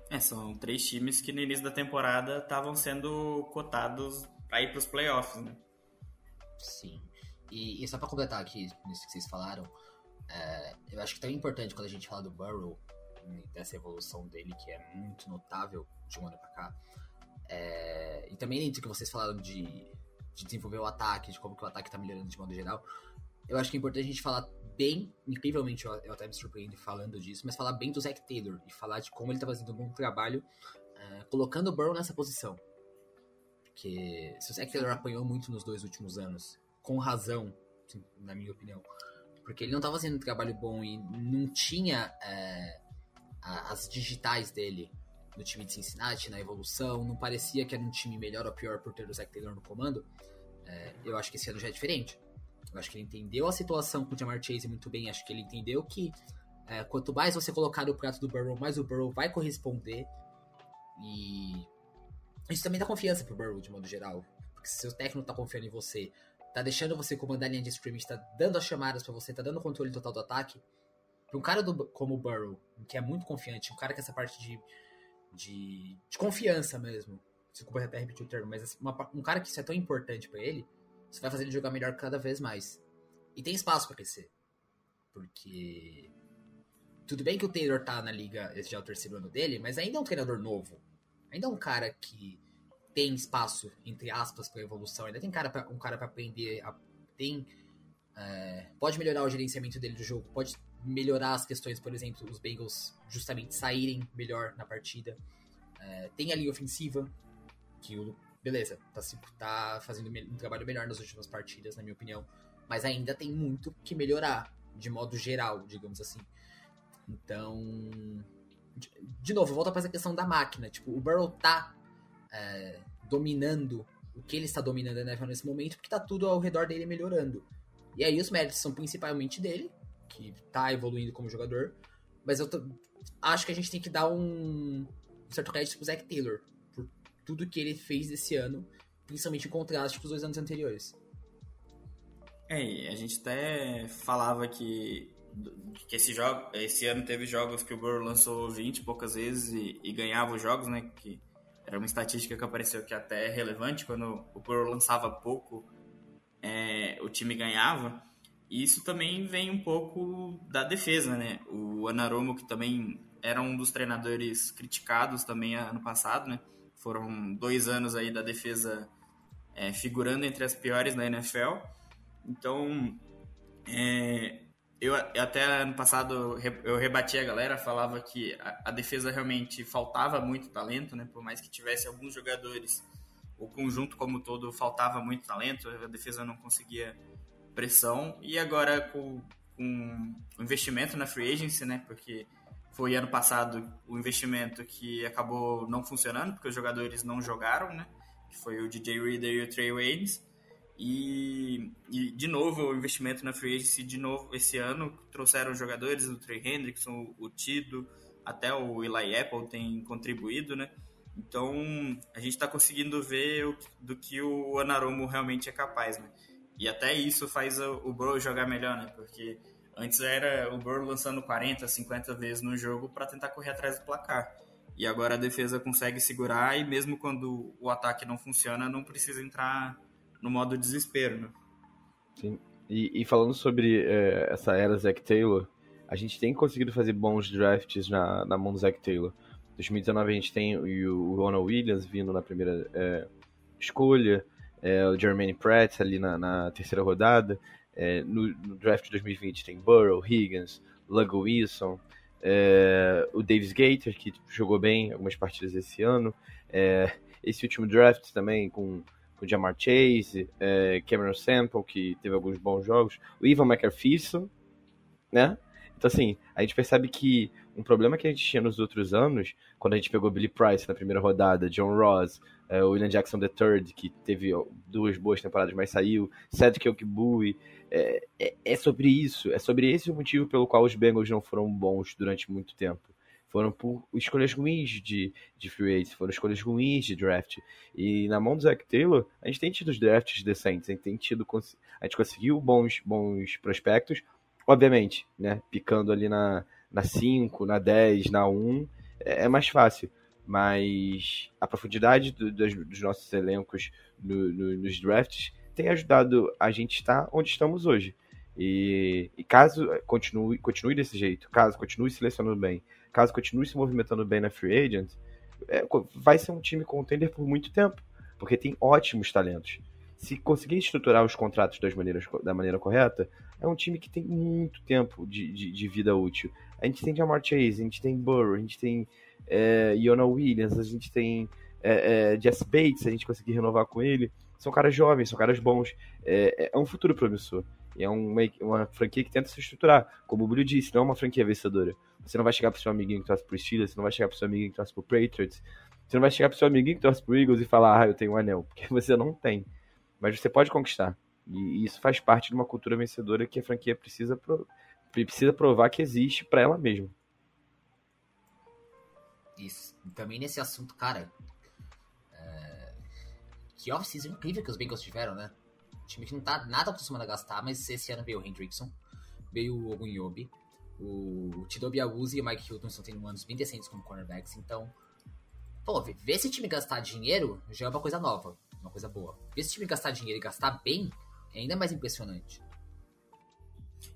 É, são três times que no início da temporada estavam sendo cotados para ir para os playoffs, né? Sim. E, e só para completar aqui nisso que vocês falaram, é, eu acho que tão importante quando a gente fala do Burrow, dessa evolução dele que é muito notável de um ano para cá, é, e também dentro que vocês falaram de, de desenvolver o ataque, de como que o ataque tá melhorando de modo geral, eu acho que é importante a gente falar bem, incrivelmente, eu, eu até me surpreendo falando disso, mas falar bem do Zac Taylor e falar de como ele tá fazendo um bom trabalho uh, colocando o Burrow nessa posição. Porque se o Zac Taylor apanhou muito nos dois últimos anos, com razão, na minha opinião, porque ele não tava fazendo um trabalho bom e não tinha é, as digitais dele no time de Cincinnati, na evolução, não parecia que era um time melhor ou pior por ter o Zac Taylor no comando, é, eu acho que esse ano já é diferente. Eu acho que ele entendeu a situação com o Jamar Chase muito bem. Acho que ele entendeu que é, quanto mais você colocar no prato do Burrow, mais o Burrow vai corresponder. E isso também dá confiança pro Burrow, de modo geral. Porque se o técnico tá confiando em você, tá deixando você comandar a linha de scrimmage, tá dando as chamadas para você, tá dando controle total do ataque. Pra um cara do, como o Burrow, que é muito confiante, um cara com essa parte de, de, de confiança mesmo. Desculpa até repetir o termo, mas assim, uma, um cara que isso é tão importante para ele, você vai fazer ele jogar melhor cada vez mais. E tem espaço para crescer. Porque. Tudo bem que o Taylor tá na liga, esse já é o terceiro ano dele, mas ainda é um treinador novo. Ainda é um cara que tem espaço, entre aspas, para evolução. Ainda tem cara pra, um cara para aprender. A, tem. É, pode melhorar o gerenciamento dele do jogo, pode melhorar as questões, por exemplo, os Bengals justamente saírem melhor na partida. É, tem a linha ofensiva, que o beleza, tá, tá fazendo um trabalho melhor nas últimas partidas, na minha opinião. Mas ainda tem muito que melhorar, de modo geral, digamos assim. Então. De, de novo, volta para essa questão da máquina. Tipo, o Burrow tá é, dominando o que ele está dominando a NFL nesse momento, porque tá tudo ao redor dele melhorando. E aí os méritos são principalmente dele, que tá evoluindo como jogador, mas eu acho que a gente tem que dar um, certo crédito pro Zach Taylor, por tudo que ele fez esse ano, principalmente em contraste com os dois anos anteriores. É, a gente até falava que, que esse, jogo, esse ano teve jogos que o Burrow lançou 20 poucas vezes e, e ganhava os jogos, né? Que era uma estatística que apareceu que até é relevante, quando o Burrow lançava pouco, é, o time ganhava. Isso também vem um pouco da defesa, né? O Anaromo, que também era um dos treinadores criticados também ano passado, né? Foram dois anos aí da defesa é, figurando entre as piores da NFL. Então, é, eu até ano passado eu rebati a galera, falava que a, a, defesa realmente faltava muito talento, né? Por mais que tivesse alguns jogadores, o conjunto como todo faltava muito talento, a defesa não conseguia pressão. E agora com, com investimento na free agency, né? Porque foi ano passado o investimento que acabou não funcionando, porque os jogadores não jogaram, né? Que foi o DJ Reader e o Trey Waynes. E, e, de novo o investimento na free agency de novo esse ano trouxeram jogadores o Trey Hendrickson, o Tido, até o Eli Apple tem contribuído, né? Então a gente está conseguindo ver o, do que o Anaromo realmente é capaz, né? E até isso faz o, o Burrow jogar melhor, né? Porque antes era o Burrow lançando 40, 50 vezes no jogo para tentar correr atrás do placar. E agora a defesa consegue segurar e mesmo quando o ataque não funciona, não precisa entrar no modo desespero, né? Sim. E, e falando sobre é, essa era Zack Taylor, a gente tem conseguido fazer bons drafts na, na mão do Zack Taylor. Em 2019 a gente tem o, o Ronald Williams vindo na primeira é, escolha, é, o Jermaine Pratt ali na, na terceira rodada. É, no, no, draft de 2020 tem Burrow, Higgins, Lugo Wilson, é, o Davis Gator, que jogou bem algumas partidas esse ano. É, esse último draft também com com o Jamar Chase, é, Cameron Sample, que teve alguns bons jogos, o Ivan McAfee, né? Então, assim, a gente percebe que um problema que a gente tinha nos outros anos, quando a gente pegou Billy Price na primeira rodada, John Ross, é, o William Jackson III, que teve duas boas temporadas, mas saiu, Cedric Okbui, é, é, é sobre isso, é sobre esse o motivo pelo qual os Bengals não foram bons durante muito tempo foram por escolhas ruins de, de free agents, foram escolhas ruins de draft. E na mão do Zach Taylor, a gente tem tido os drafts decentes, a gente tem tido, a gente conseguiu bons, bons prospectos, obviamente, né, picando ali na, na 5, na 10, na 1, é, é mais fácil. Mas a profundidade do, dos, dos, nossos elencos no, no, nos drafts tem ajudado a gente estar onde estamos hoje. E, e, caso continue, continue desse jeito, caso continue selecionando bem, caso continue se movimentando bem na free agent, é, vai ser um time contender por muito tempo, porque tem ótimos talentos. Se conseguir estruturar os contratos das maneiras, da maneira correta, é um time que tem muito tempo de, de, de vida útil. A gente tem Jamar Chase, a gente tem Burrow, a gente tem é, Iona Williams, a gente tem é, é, Jess Bates, a gente conseguir renovar com ele. São caras jovens, são caras bons. É, é um futuro promissor. E é uma, uma franquia que tenta se estruturar. Como o Bruno disse, não é uma franquia vencedora. Você não vai chegar pro seu amiguinho que torce pro Steelers, você não vai chegar pro seu amiguinho que torce pro Patriots, você não vai chegar pro seu amiguinho que torce pro Eagles e falar, ah, eu tenho um anel, porque você não tem. Mas você pode conquistar. E isso faz parte de uma cultura vencedora que a franquia precisa, pro... precisa provar que existe para ela mesma. E também nesse assunto, cara. É... Que off-season incrível que os Bengals tiveram, né? Um time que não tá nada acostumado a gastar, mas esse ano veio o Hendrickson, veio o Ogunyobi, o Tidobi Awuzi e o Mike Hilton estão tendo anos bem decentes como cornerbacks, então. Pô, ver esse time gastar dinheiro já é uma coisa nova, uma coisa boa. Ver esse time gastar dinheiro e gastar bem é ainda mais impressionante.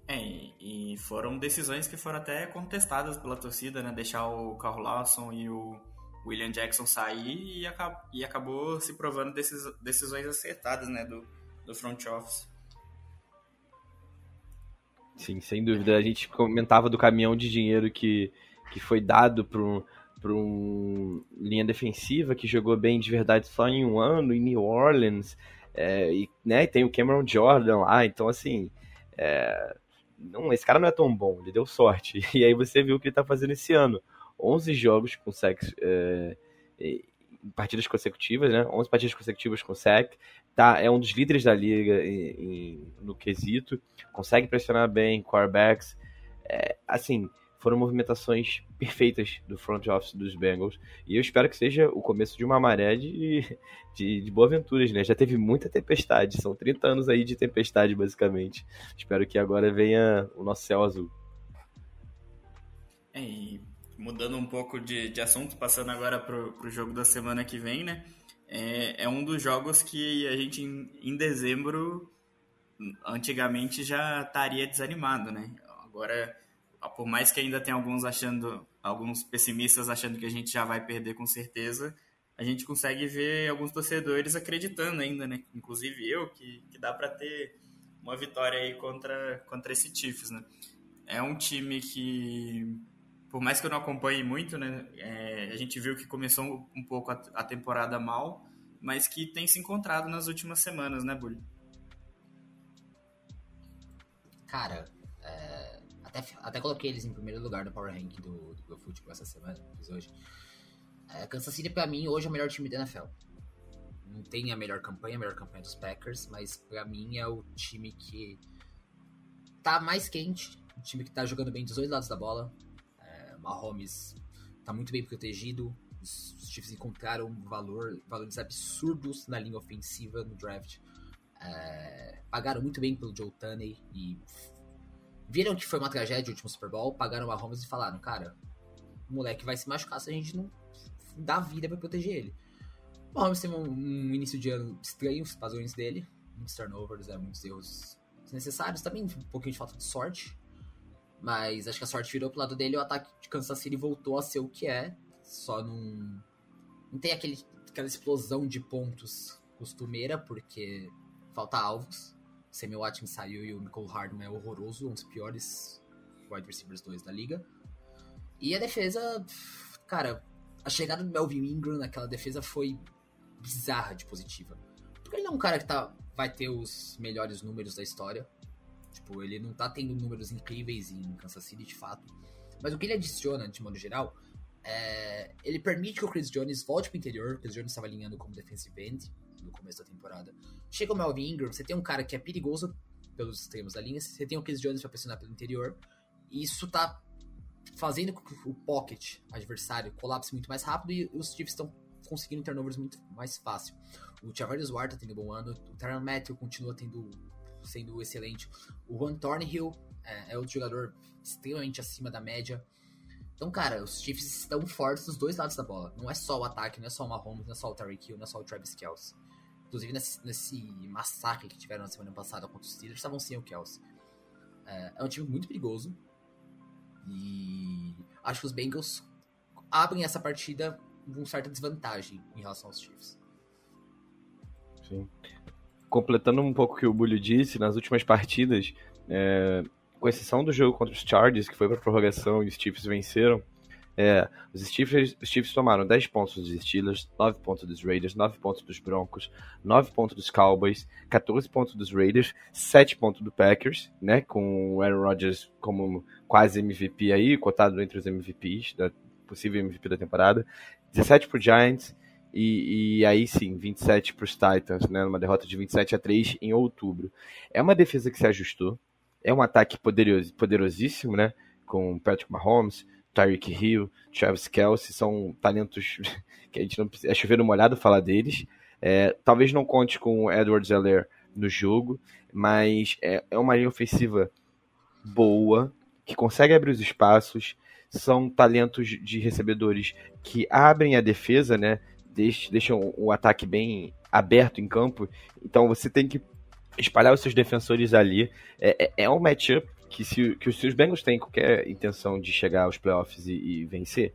É, e foram decisões que foram até contestadas pela torcida, né? Deixar o Carl Lawson e o William Jackson sair e, acab e acabou se provando decisões acertadas, né? Do, do front office. Sim, sem dúvida. A gente comentava do caminhão de dinheiro que, que foi dado para um, para um linha defensiva que jogou bem de verdade só em um ano em New Orleans. É, e né, tem o Cameron Jordan lá, então assim. É, não, esse cara não é tão bom, ele deu sorte. E aí você viu o que ele tá fazendo esse ano. 11 jogos com sexo. É, partidas consecutivas, né? 11 partidas consecutivas com sec. Tá, é um dos líderes da liga em, em, no quesito. Consegue pressionar bem quarterbacks. É, assim, foram movimentações perfeitas do front office dos Bengals. E eu espero que seja o começo de uma maré de, de, de boa aventuras, né? Já teve muita tempestade, são 30 anos aí de tempestade, basicamente. Espero que agora venha o nosso céu azul. É, e mudando um pouco de, de assunto, passando agora pro jogo da semana que vem, né? É, é um dos jogos que a gente, em, em dezembro, antigamente já estaria desanimado, né? Agora por mais que ainda tenha alguns achando, alguns pessimistas achando que a gente já vai perder com certeza, a gente consegue ver alguns torcedores acreditando ainda, né? Inclusive eu, que, que dá para ter uma vitória aí contra, contra esse Chiefs, né? É um time que, por mais que eu não acompanhe muito, né? É, a gente viu que começou um pouco a, a temporada mal, mas que tem se encontrado nas últimas semanas, né, Bully? Cara, até, até coloquei eles em primeiro lugar no Power Rank do, do Football essa semana, fiz hoje. É, Kansas City, pra mim, hoje é o melhor time da NFL. Não tem a melhor campanha, a melhor campanha dos Packers, mas pra mim é o time que tá mais quente, o time que tá jogando bem dos dois lados da bola. É, Mahomes tá muito bem protegido, os, os Chiefs encontraram valor, valores absurdos na linha ofensiva no draft. É, pagaram muito bem pelo Joe Tunney e viram que foi uma tragédia o último Super Bowl, pagaram o Mahomes e falaram, cara, o moleque vai se machucar se a gente não dar vida para proteger ele. O Mahomes teve um, um, início de ano estranho, os padrões dele, muitos turnovers, é, muitos erros desnecessários, também um pouquinho de falta de sorte, mas acho que a sorte virou pro lado dele o ataque de Kansas City voltou a ser o que é, só não, não tem aquele, aquela explosão de pontos costumeira, porque falta alvos, Sammy Watkins saiu e o Nicole Hardman é horroroso, um dos piores wide receivers 2 da liga. E a defesa, cara, a chegada do Melvin Ingram naquela defesa foi bizarra de positiva. Porque ele não é um cara que tá, vai ter os melhores números da história. Tipo, ele não tá tendo números incríveis em Kansas City de fato. Mas o que ele adiciona, de modo geral, é, ele permite que o Chris Jones volte pro interior. O Chris Jones estava alinhando como defensive end no começo da temporada. Chega o Melvin Ingram, você tem um cara que é perigoso pelos extremos da linha, você tem o Chris Jones para pressionar pelo interior, e isso tá fazendo com que o pocket adversário colapse muito mais rápido e os Chiefs estão conseguindo turnovers muito mais fácil. O Javarius Ward tá tendo um bom ano, o Tyron Matthew continua tendo sendo excelente. O Juan Thornhill é, é outro jogador extremamente acima da média. Então, cara, os Chiefs estão fortes dos dois lados da bola. Não é só o ataque, não é só o Mahomes, não é só o Tyreek Hill, não é só o Travis Kelce. Inclusive, nesse, nesse, massacre que tiveram na semana passada contra os Steelers, estavam sem o Kelsey. É, é um time muito perigoso. E acho que os Bengals abrem essa partida com certa desvantagem em relação aos Chiefs. Sim. Completando um pouco o que o Bulho disse, nas últimas partidas, é, com exceção do jogo contra os Chargers, que foi para prorrogação e os Chiefs venceram, é, os, Chiefs, os tomaram 10 pontos dos Steelers, 9 pontos dos Raiders, 9 pontos dos Broncos, 9 pontos dos Cowboys, 14 pontos dos Raiders, 7 pontos do Packers, né? Com o Aaron Rodgers como quase MVP aí, cotado entre os MVPs, da possível MVP da temporada, 17 para Giants, e, e, aí sim, 27 para os Titans, né? Uma derrota de 27 a 3 em outubro. É uma defesa que se ajustou, é um ataque poderoso, poderosíssimo, né? Com Patrick Mahomes, Tyreek Hill, Travis Kelsey, são talentos que a gente não precisa. É chover molhado falar deles. É, talvez não conte com o Edward Zeller no jogo, mas é, é uma linha ofensiva boa, que consegue abrir os espaços. São talentos de recebedores que abrem a defesa, né? Deixam o ataque bem aberto em campo. Então você tem que espalhar os seus defensores ali. É, é, é um matchup que se, que os Bengals têm qualquer intenção de chegar aos playoffs e, e, vencer,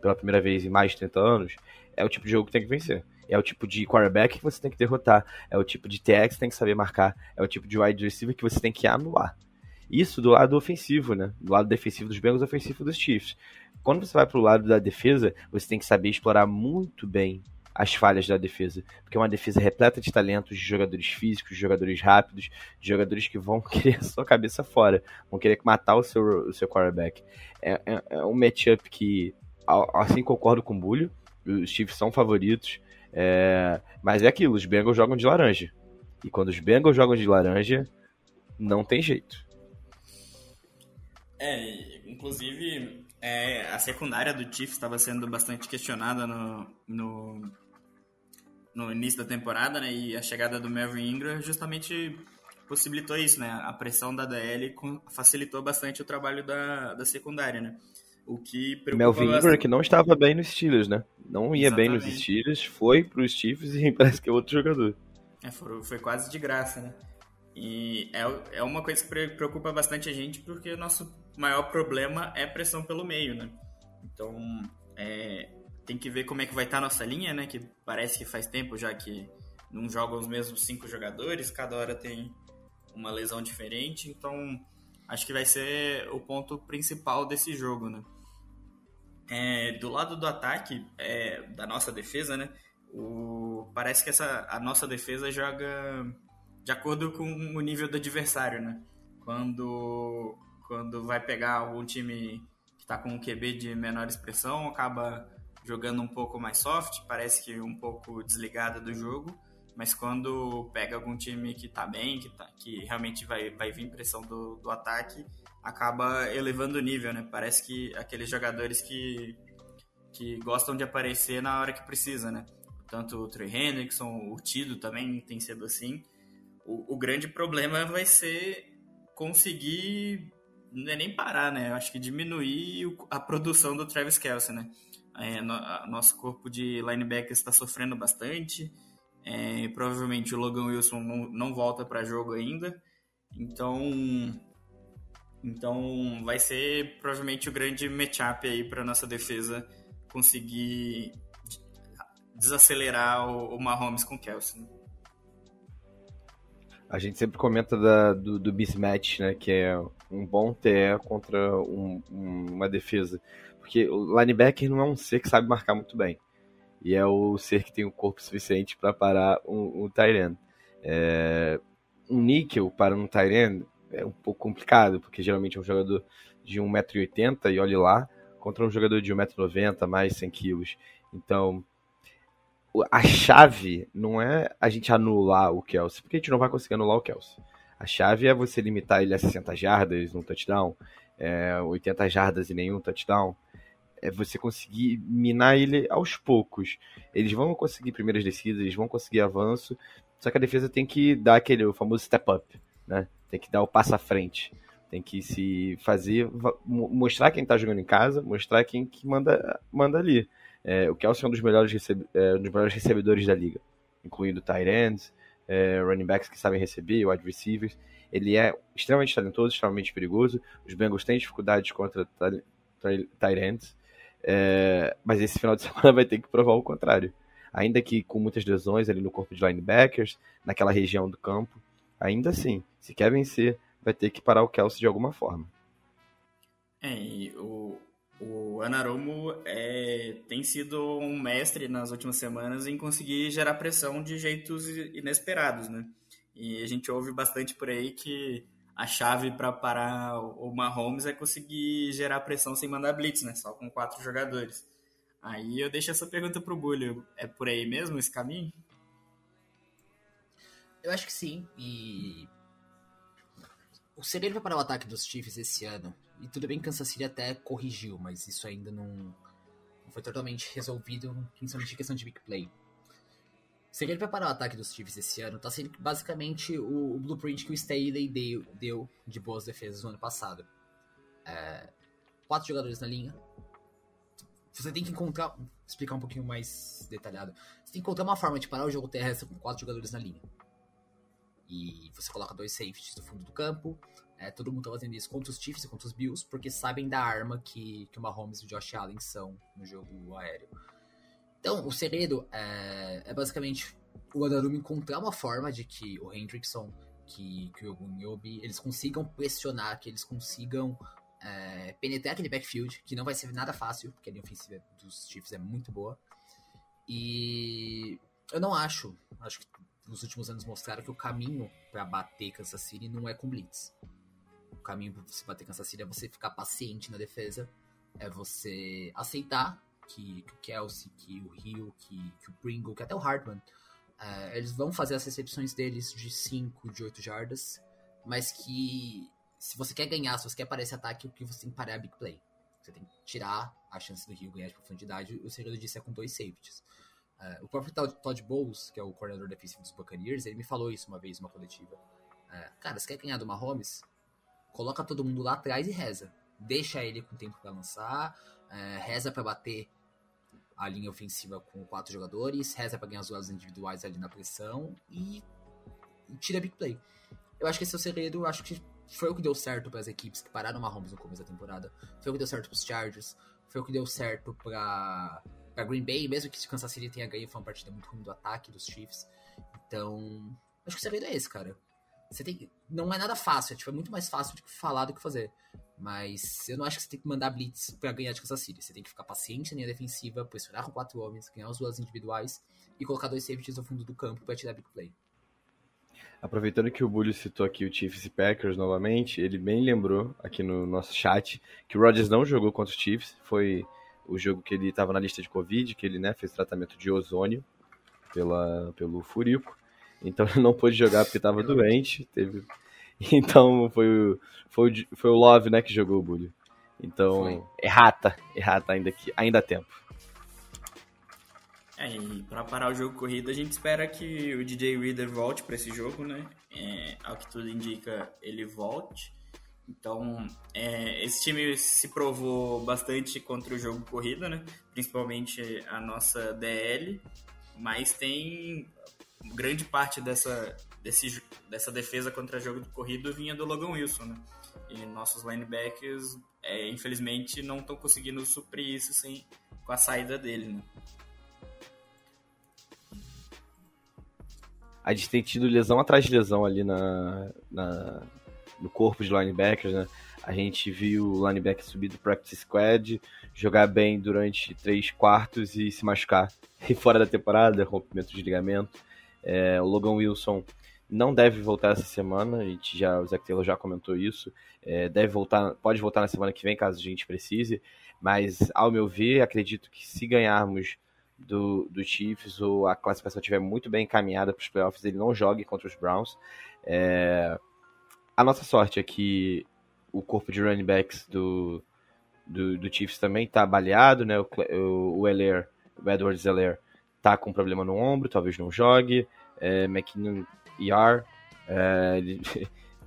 pela primeira vez em mais de 30 anos, é o tipo de jogo que tem que vencer. É o tipo de quarterback que você tem que derrotar. É o tipo de TX que tem que saber marcar. É o tipo de wide receiver que você tem que anular. Isso do lado ofensivo, né? Do lado defensivo dos Bengals, ofensivo dos Chiefs. Quando você vai para o lado da defesa, você tem que saber explorar muito bem as falhas da defesa. Porque é uma defesa repleta de talentos, de jogadores físicos, de jogadores rápidos, de jogadores que vão querer a sua cabeça fora, vão querer matar o seu, o seu quarterback. É, é, é um matchup que, assim concordo com o Bulho, Os Chiefs são favoritos. É, mas é aquilo, os Bengals jogam de laranja. E quando os Bengals jogam de laranja, não tem jeito. É, inclusive é, a secundária do Chiefs estava sendo bastante questionada no, no, no, início da temporada, né? E a chegada do Melvin Ingram justamente possibilitou isso, né? A pressão da DL facilitou bastante o trabalho da, da secundária, né? O que Melvin Ingram que não estava bem nos Steelers, né? Não ia Exatamente. bem nos Steelers, foi para os Chiefs e parece que é outro jogador. É, foi, foi quase de graça, né? E é, é uma coisa que preocupa bastante a gente porque o nosso maior problema é pressão pelo meio, né? Então, é, tem que ver como é que vai estar tá a nossa linha, né? Que parece que faz tempo já que não jogam os mesmos cinco jogadores, cada hora tem uma lesão diferente, então acho que vai ser o ponto principal desse jogo, né? É, do lado do ataque, é, da nossa defesa, né? O, parece que essa, a nossa defesa joga de acordo com o nível do adversário, né? Quando, quando vai pegar algum time que está com um QB de menor expressão, acaba jogando um pouco mais soft, parece que um pouco desligada do jogo, mas quando pega algum time que está bem, que, tá, que realmente vai, vai vir pressão do, do ataque, acaba elevando o nível, né? Parece que aqueles jogadores que, que gostam de aparecer na hora que precisa, né? Tanto o Trey Hendrickson, o Tido também tem sido assim. O, o grande problema vai ser conseguir não é nem parar, né? Eu acho que diminuir a produção do Travis Kelsey, né? É, no, nosso corpo de linebackers está sofrendo bastante. É, provavelmente o Logan Wilson não, não volta para jogo ainda. Então, então vai ser provavelmente o grande matchup aí para nossa defesa conseguir desacelerar o, o Mahomes com o Kelsey. Né? A gente sempre comenta da, do, do mismatch, né? Que é um bom TE contra um, um, uma defesa. Porque o linebacker não é um ser que sabe marcar muito bem. E é o ser que tem o corpo suficiente para parar um, um. É, um níquel para um Tyrant é um pouco complicado, porque geralmente é um jogador de 1,80m e olhe lá, contra um jogador de 1,90m, mais 100 kg. Então, a chave não é a gente anular o Kelsey, porque a gente não vai conseguir anular o Kelsey. A chave é você limitar ele a 60 jardas no touchdown, é, 80 jardas e nenhum touchdown. É você conseguir minar ele aos poucos. Eles vão conseguir primeiras descidas, eles vão conseguir avanço, só que a defesa tem que dar aquele famoso step up, né? Tem que dar o passo à frente. Tem que se fazer, mostrar quem tá jogando em casa, mostrar quem que manda, manda ali. É, o Kelsey é um dos melhores, recebe, é, um dos melhores recebedores da liga, incluindo tight ends, é, running backs que sabem receber, wide receivers. Ele é extremamente talentoso, extremamente perigoso. Os Bengals têm dificuldades contra tight ends, é, mas esse final de semana vai ter que provar o contrário. Ainda que com muitas lesões ali no corpo de linebackers, naquela região do campo, ainda assim, se quer vencer, vai ter que parar o Kelsey de alguma forma. É, e o, o Anaromo é, tem sido um mestre nas últimas semanas em conseguir gerar pressão de jeitos inesperados, né? E a gente ouve bastante por aí que a chave para parar o Mahomes é conseguir gerar pressão sem mandar blitz, né? Só com quatro jogadores. Aí eu deixo essa pergunta pro Bulho. É por aí mesmo esse caminho? Eu acho que sim. E o segredo para o ataque dos Chiefs esse ano e tudo bem que Kansas City até corrigiu, mas isso ainda não, não foi totalmente resolvido, principalmente em questão de big play. Se ele preparar o ataque dos Chiefs esse ano, tá sendo basicamente o, o blueprint que o Staley deu, deu de boas defesas no ano passado. É, quatro jogadores na linha. Você tem que encontrar. Explicar um pouquinho mais detalhado. Você tem que encontrar uma forma de parar o jogo terrestre com quatro jogadores na linha. E você coloca dois safeties no fundo do campo, é, todo mundo tá fazendo isso contra os Chiefs e contra os Bills, porque sabem da arma que, que o Mahomes e o Josh Allen são no jogo aéreo. Então, o segredo é, é basicamente o Anarumo encontrar uma forma de que o Hendrickson, que, que o Ogunyobi, eles consigam pressionar, que eles consigam é, penetrar aquele backfield, que não vai ser nada fácil, porque a linha ofensiva dos Chiefs é muito boa. E eu não acho, acho que nos últimos anos mostraram que o caminho para bater Kansas City não é com blitz caminho para você bater Kansas City é você ficar paciente na defesa, é você aceitar que, que o Kelsey, que o Rio, que, que o Pringle, que até o Hartman, é, eles vão fazer as recepções deles de 5, de 8 jardas, mas que se você quer ganhar, se você quer parar esse ataque, o que você tem que parar é a big play. Você tem que tirar a chance do Rio ganhar de profundidade, o segredo disso é com dois safeties. Uh, o próprio Todd Bowles, que é o coordenador defensivo dos Buccaneers, ele me falou isso uma vez numa coletiva. Uh, cara, você quer ganhar do Mahomes? Coloca todo mundo lá atrás e reza. Deixa ele com tempo para lançar, uh, reza para bater a linha ofensiva com quatro jogadores, reza para ganhar as duas individuais ali na pressão e, e tira big play. Eu acho que esse é o segredo, acho que foi o que deu certo para as equipes que pararam Mahomes no começo da temporada, foi o que deu certo para os Chargers, foi o que deu certo para Green Bay, mesmo que o Kansas City tenha ganho, foi uma partida muito ruim do ataque dos Chiefs. Então, acho que o segredo é esse, cara. Você tem não é nada fácil, é, tipo, é muito mais fácil de falar do que fazer. Mas eu não acho que você tem que mandar blitz para ganhar de Kansas City. Você tem que ficar paciente na linha defensiva, pressionar com quatro homens, ganhar os duas individuais e colocar dois safeties no fundo do campo para tirar big play. Aproveitando que o Bulho citou aqui o Chiefs e Packers novamente, ele bem lembrou aqui no nosso chat que o Rodgers não jogou contra os Chiefs, foi o jogo que ele estava na lista de Covid, que ele né, fez tratamento de ozônio pela, pelo Furico. Então ele não pôde jogar porque estava doente. Teve... Então foi o, foi, o, foi o Love né, que jogou o Bully. Então, foi. errata, errata ainda, que, ainda há tempo. É, e para parar o jogo corrido, a gente espera que o DJ Reader volte para esse jogo, né? É, ao que tudo indica, ele volte. Então, é, esse time se provou bastante contra o jogo corrido, né? Principalmente a nossa DL, mas tem grande parte dessa, desse, dessa defesa contra jogo corrido vinha do Logan Wilson, né? E nossos linebackers, é, infelizmente, não estão conseguindo suprir isso sem, com a saída dele, né? A gente tem tido lesão atrás de lesão ali na, na, no corpo de linebackers, né? A gente viu o linebacker subir do practice squad, jogar bem durante três quartos e se machucar. E fora da temporada, rompimento de ligamento. É, o Logan Wilson não deve voltar essa semana, a gente já, o Zach Taylor já comentou isso. É, deve voltar, pode voltar na semana que vem, caso a gente precise. Mas, ao meu ver, acredito que se ganharmos do, do Chiefs ou a classificação estiver muito bem encaminhada para os playoffs, ele não jogue contra os Browns. É, a nossa sorte é que o corpo de running backs do, do, do Chiefs também tá baleado, né? O, o, o Eller, o Edwards Zeller tá com problema no ombro, talvez não jogue. É, McKinnon ER. É,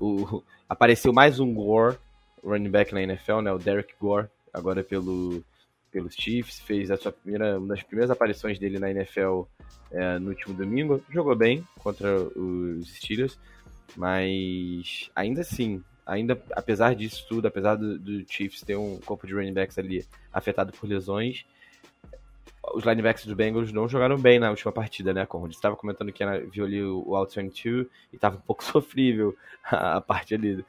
apareceu mais um Gore, running back na NFL, né? O Derek Gore, agora pelo, pelos Chiefs. Fez a sua primeira, uma das primeiras aparições dele na NFL é, no último domingo. Jogou bem contra os Steelers. Mas ainda assim, ainda apesar disso tudo, apesar do, do, Chiefs ter um corpo de running backs ali afetado por lesões, os linebacks dos Bengals não jogaram bem na última partida, né, Conrad? Você estava comentando que viu ali o Out 22 e estava um pouco sofrível a, a parte ali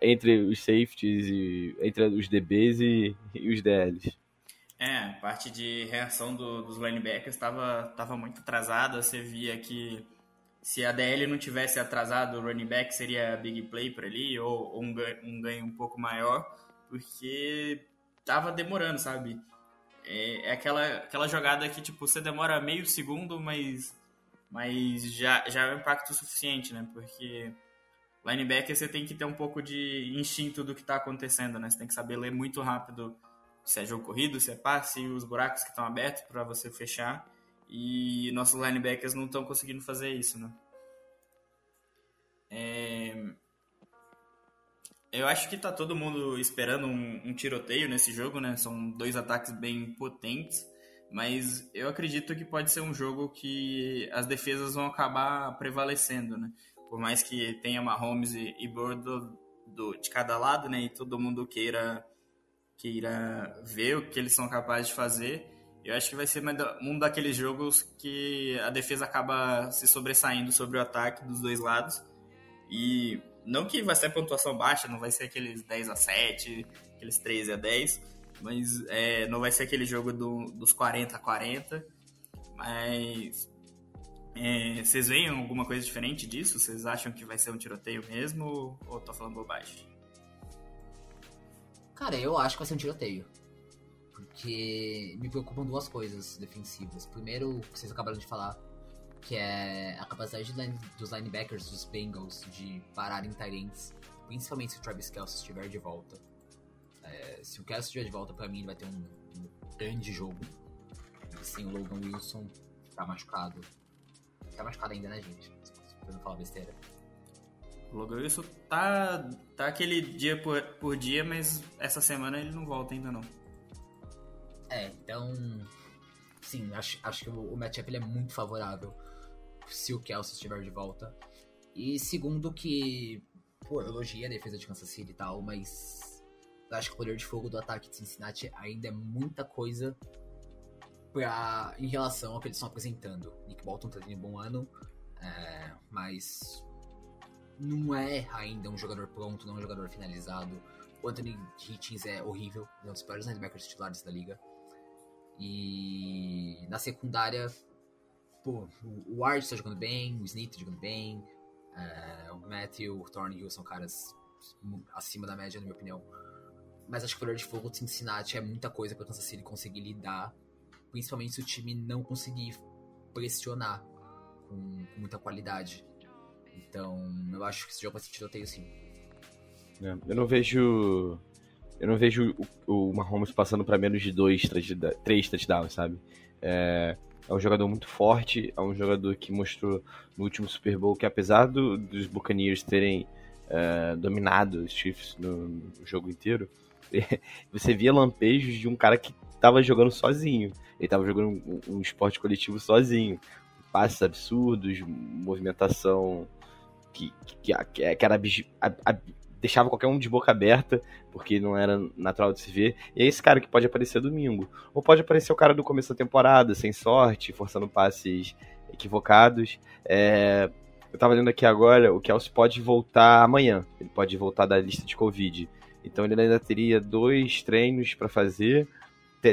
entre os safeties e entre os DBs e, e os DLs. É, a parte de reação do, dos linebackers estava tava muito atrasada, você via que se a DL não tivesse atrasado o running back, seria big play para ali, ou, ou um, ganho, um, ganho, um pouco maior, porque tava demorando, sabe? É, é, aquela, aquela jogada que, tipo, você demora meio segundo, mas, mas já, já é um impacto suficiente, né? Porque linebacker você tem que ter um pouco de instinto do que tá acontecendo, né? Você tem que saber ler muito rápido se é jogo corrido, se é passe, os buracos que estão abertos para você fechar. E nossos linebackers não estão conseguindo fazer isso, né? É... Eu acho que tá todo mundo esperando um, um, tiroteio nesse jogo, né? São dois ataques bem potentes, mas eu acredito que pode ser um jogo que as defesas vão acabar prevalecendo, né? Por mais que tenha Mahomes e, e Bird do, do, de cada lado, né? E todo mundo queira queira ver o que eles são capazes de fazer eu acho que vai ser um daqueles jogos que a defesa acaba se sobressaindo sobre o ataque dos dois lados. E não que vai ser pontuação baixa, não vai ser aqueles 10 a 7, aqueles 13 a 10, mas é, não vai ser aquele jogo do, dos 40 a 40. Mas é, vocês veem alguma coisa diferente disso? Vocês acham que vai ser um tiroteio mesmo ou tô falando bobagem? Cara, eu acho que vai ser um tiroteio porque me preocupam duas coisas defensivas. Primeiro, o que vocês acabaram de falar, que é a capacidade dos linebackers dos Bengals de pararem Tyrants, principalmente se o Travis Kelce estiver de volta. É, se o Kelce estiver de volta, para mim, ele vai ter um, um grande jogo. E sem o Logan Wilson, tá machucado. Tá machucado ainda, né, gente? Pra não falar besteira. O Logan Wilson tá, tá aquele dia por, por dia, mas essa semana ele não volta ainda não. É, então. Sim, acho, acho que o, o matchup ele é muito favorável se o Kelsey estiver de volta. E segundo que. Pô, eu elogiei a defesa de Kansas City e tal, mas. Acho que o poder de fogo do ataque de Cincinnati ainda é muita coisa pra, em relação ao que eles estão apresentando. Nick Bolton tá tendo um bom ano, é, mas não é ainda um jogador pronto, não é um jogador finalizado. O Anthony Hitchens é horrível, é um dos piores linebackers titulares da liga. E na secundária, pô, o Ward tá jogando bem, o Smith tá jogando bem, é, o Matthew, o Thornhill são caras acima da média, na minha opinião. Mas acho que o poder de fogo de Cincinnati é muita coisa pra Kansas City conseguir lidar, principalmente se o time não conseguir pressionar com, com muita qualidade. Então, eu acho que esse jogo vai ser tiroteio sim. É, eu não vejo. Eu não vejo o, o Mahomes passando para menos de dois, três touchdowns, sabe? É, é um jogador muito forte, é um jogador que mostrou no último Super Bowl que apesar do, dos Buccaneers terem é, dominado os Chiefs no, no, jogo inteiro, você via lampejos de um cara que estava jogando sozinho. Ele estava jogando um, um, esporte coletivo sozinho. Passes absurdos, movimentação que, que, que, era deixava qualquer um de boca aberta, porque não era natural de se ver. E é esse cara que pode aparecer domingo. Ou pode aparecer o cara do começo da temporada, sem sorte, forçando passes equivocados. É, eu tava lendo aqui agora, o Kelsey pode voltar amanhã. Ele pode voltar da lista de Covid. Então ele ainda teria dois treinos para fazer.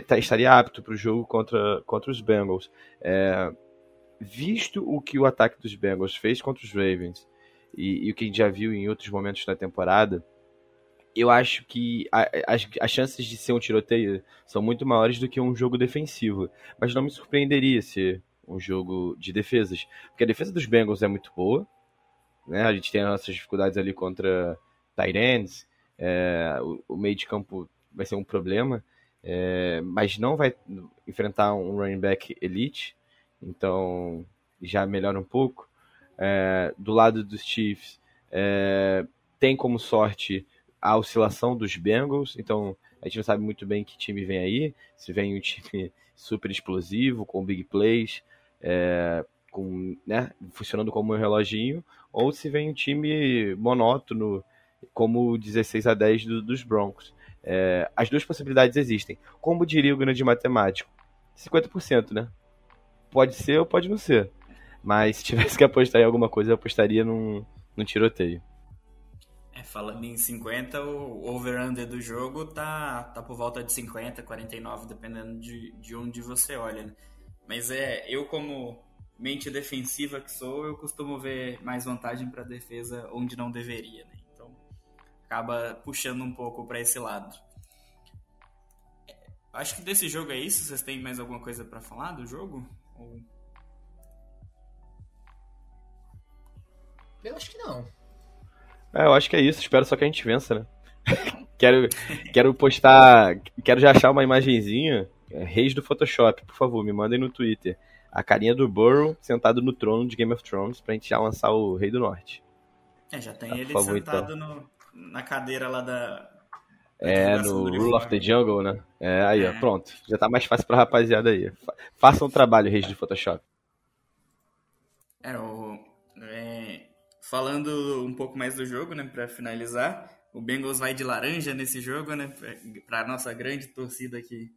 Tá, estaria apto para o jogo contra, contra os Bengals. É, visto o que o ataque dos Bengals fez contra os Ravens e, e o que a gente já viu em outros momentos da temporada, eu acho que as, as chances de ser um tiroteio são muito maiores do que um jogo defensivo. Mas não me surpreenderia ser um jogo de defesas. Porque a defesa dos Bengals é muito boa. Né? A gente tem as nossas dificuldades ali contra Tyrants. É, o, o, meio de campo vai ser um problema. É, mas não vai enfrentar um running back elite. Então já melhora um pouco é, do lado dos Chiefs é, tem como sorte a oscilação dos Bengals, então a gente não sabe muito bem que time vem aí, se vem um time super explosivo, com big plays, é, com, né, funcionando como um reloginho, ou se vem um time monótono, como o 16 a 10 do, dos Broncos. É, as duas possibilidades existem. Como diria o grande matemático? 50%, né? Pode ser ou pode não ser. Mas se tivesse que apostar em alguma coisa, eu apostaria num, num tiroteio. É, falando em 50, o over-under do jogo tá, tá por volta de 50, 49, dependendo de, de onde você olha. Né? Mas é, eu como mente defensiva que sou, eu costumo ver mais vantagem para defesa onde não deveria, né? Então, acaba puxando um pouco para esse lado. É, acho que desse jogo é isso. Vocês têm mais alguma coisa para falar do jogo? Ou... Eu acho que não. É, eu acho que é isso. Espero só que a gente vença, né? quero, quero postar. Quero já achar uma imagenzinha. É, Reis do Photoshop, por favor, me mandem no Twitter. A carinha do Burrow sentado no trono de Game of Thrones pra gente já lançar o Rei do Norte. É, já tem tá, ele favor, sentado então. no, na cadeira lá da. É, no Rule of the Jungle, né? É, aí, é. ó, pronto. Já tá mais fácil pra rapaziada aí. Façam um trabalho, Reis do Photoshop. É, o, Falando um pouco mais do jogo, né, para finalizar, o Bengals vai de laranja nesse jogo, né, para nossa grande torcida que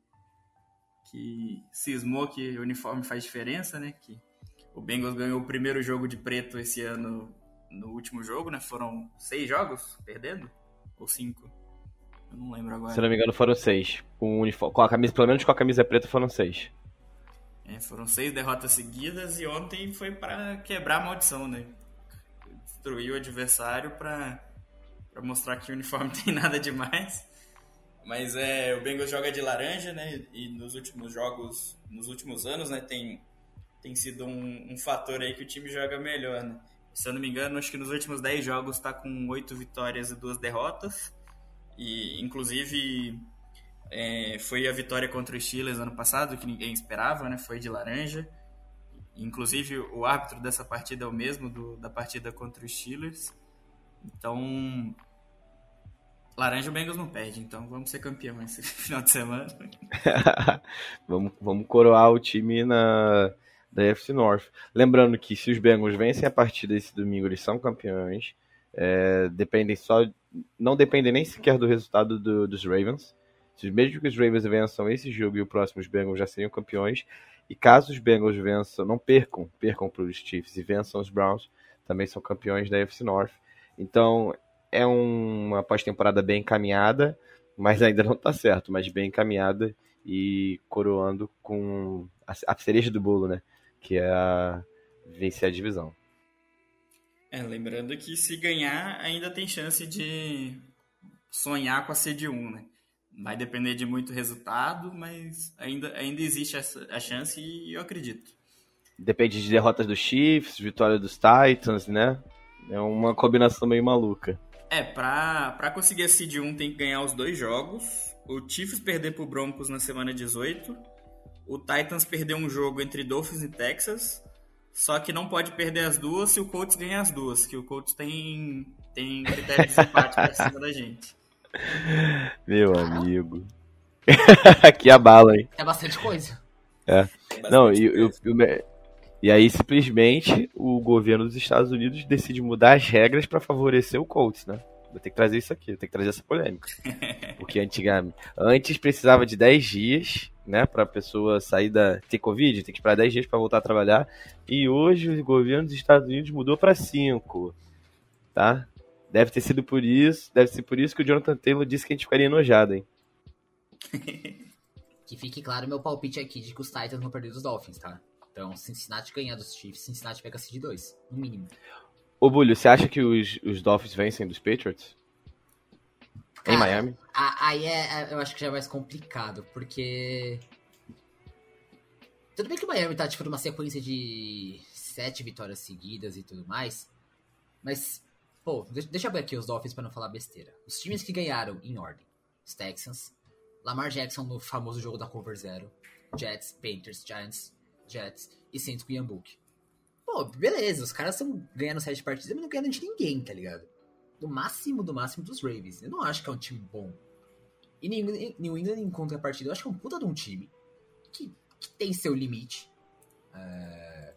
que cismou que o uniforme faz diferença, né, que o Bengals ganhou o primeiro jogo de preto esse ano no último jogo, né? Foram seis jogos perdendo ou cinco? Eu não lembro agora. Se não me engano, foram seis. Com, uniforme, com a camisa, pelo menos com a camisa preta, foram seis. É, foram seis derrotas seguidas e ontem foi para quebrar a maldição, né? Destruir o adversário para mostrar que o uniforme tem nada demais. Mas é, o Bengals joga de laranja, né? E nos últimos jogos, nos últimos anos, né, tem, tem sido um, um fator aí que o time joga melhor, né? Se eu não me engano, acho que nos últimos 10 jogos está com 8 vitórias e 2 derrotas. E, inclusive, é, foi a vitória contra o Steelers ano passado, que ninguém esperava, né? Foi de laranja. Inclusive, o árbitro dessa partida é o mesmo do, da partida contra os Steelers. Então, laranja o Bengals não perde. Então, vamos ser campeão esse final de semana. vamos, vamos coroar o time na da FC North. Lembrando que se os Bengals vencem a partida esse domingo, eles são campeões. É, dependem só, não dependem nem sequer do resultado do, dos Ravens. Se mesmo que os Ravens vençam esse jogo e o próximo os Bengals já seriam campeões. E caso os Bengals vençam, não percam, percam para os Chiefs e vençam os Browns, também são campeões da FC North. Então é uma pós-temporada bem encaminhada, mas ainda não está certo, mas bem encaminhada e coroando com a, a cereja do bolo, né? Que é a vencer a divisão. É, lembrando que se ganhar, ainda tem chance de sonhar com a CD1, né? Vai depender de muito resultado, mas ainda, ainda existe essa, a chance e eu acredito. Depende de derrotas dos Chiefs, vitória dos Titans, né? É uma combinação meio maluca. É, pra, pra conseguir a Seed 1 tem que ganhar os dois jogos. O Chiefs perder pro Broncos na semana 18. O Titans perder um jogo entre Dolphins e Texas. Só que não pode perder as duas se o Colts ganhar as duas, que o Colts tem, tem critério de empate pra cima da gente. Meu amigo. que abala, hein? É bastante coisa. É. é não, e, eu, e aí simplesmente o governo dos Estados Unidos decide mudar as regras para favorecer o Colts, né? Vou ter que trazer isso aqui, vou ter que trazer essa polêmica. Porque antigamente, antes precisava de 10 dias, né, pra pessoa sair da ter Covid, tem que esperar 10 dias para voltar a trabalhar. E hoje o governo dos Estados Unidos mudou para 5, tá? Deve ter sido por isso, deve ser por isso que o Jonathan Taylor disse que a gente ficaria enojado, hein? que fique claro meu palpite aqui de que os Titans vão perder dos Dolphins, tá? Então, Cincinnati ganhar dos Chiefs, Cincinnati pega de 2, no mínimo. Ô, Bulho, você acha que os, os Dolphins vencem dos Patriots? Cara, em Miami? Aí é, é, eu acho que já é mais complicado, porque. Tudo bem que o Miami tá, tipo, numa sequência de sete vitórias seguidas e tudo mais. Mas, pô, deixa eu ver aqui os Dolphins para não falar besteira. Os times que ganharam em ordem: os Texans, Lamar Jackson no famoso jogo da Cover Zero, Jets, Panthers, Giants, Jets e Saints com Book. Pô, beleza, os caras estão ganhando sete partidas, mas não ganhando de ninguém, tá ligado? Do máximo, do máximo dos Ravens. Eu não acho que é um time bom. E New England, em contrapartida, eu acho que é um puta de um time que, que tem seu limite. É...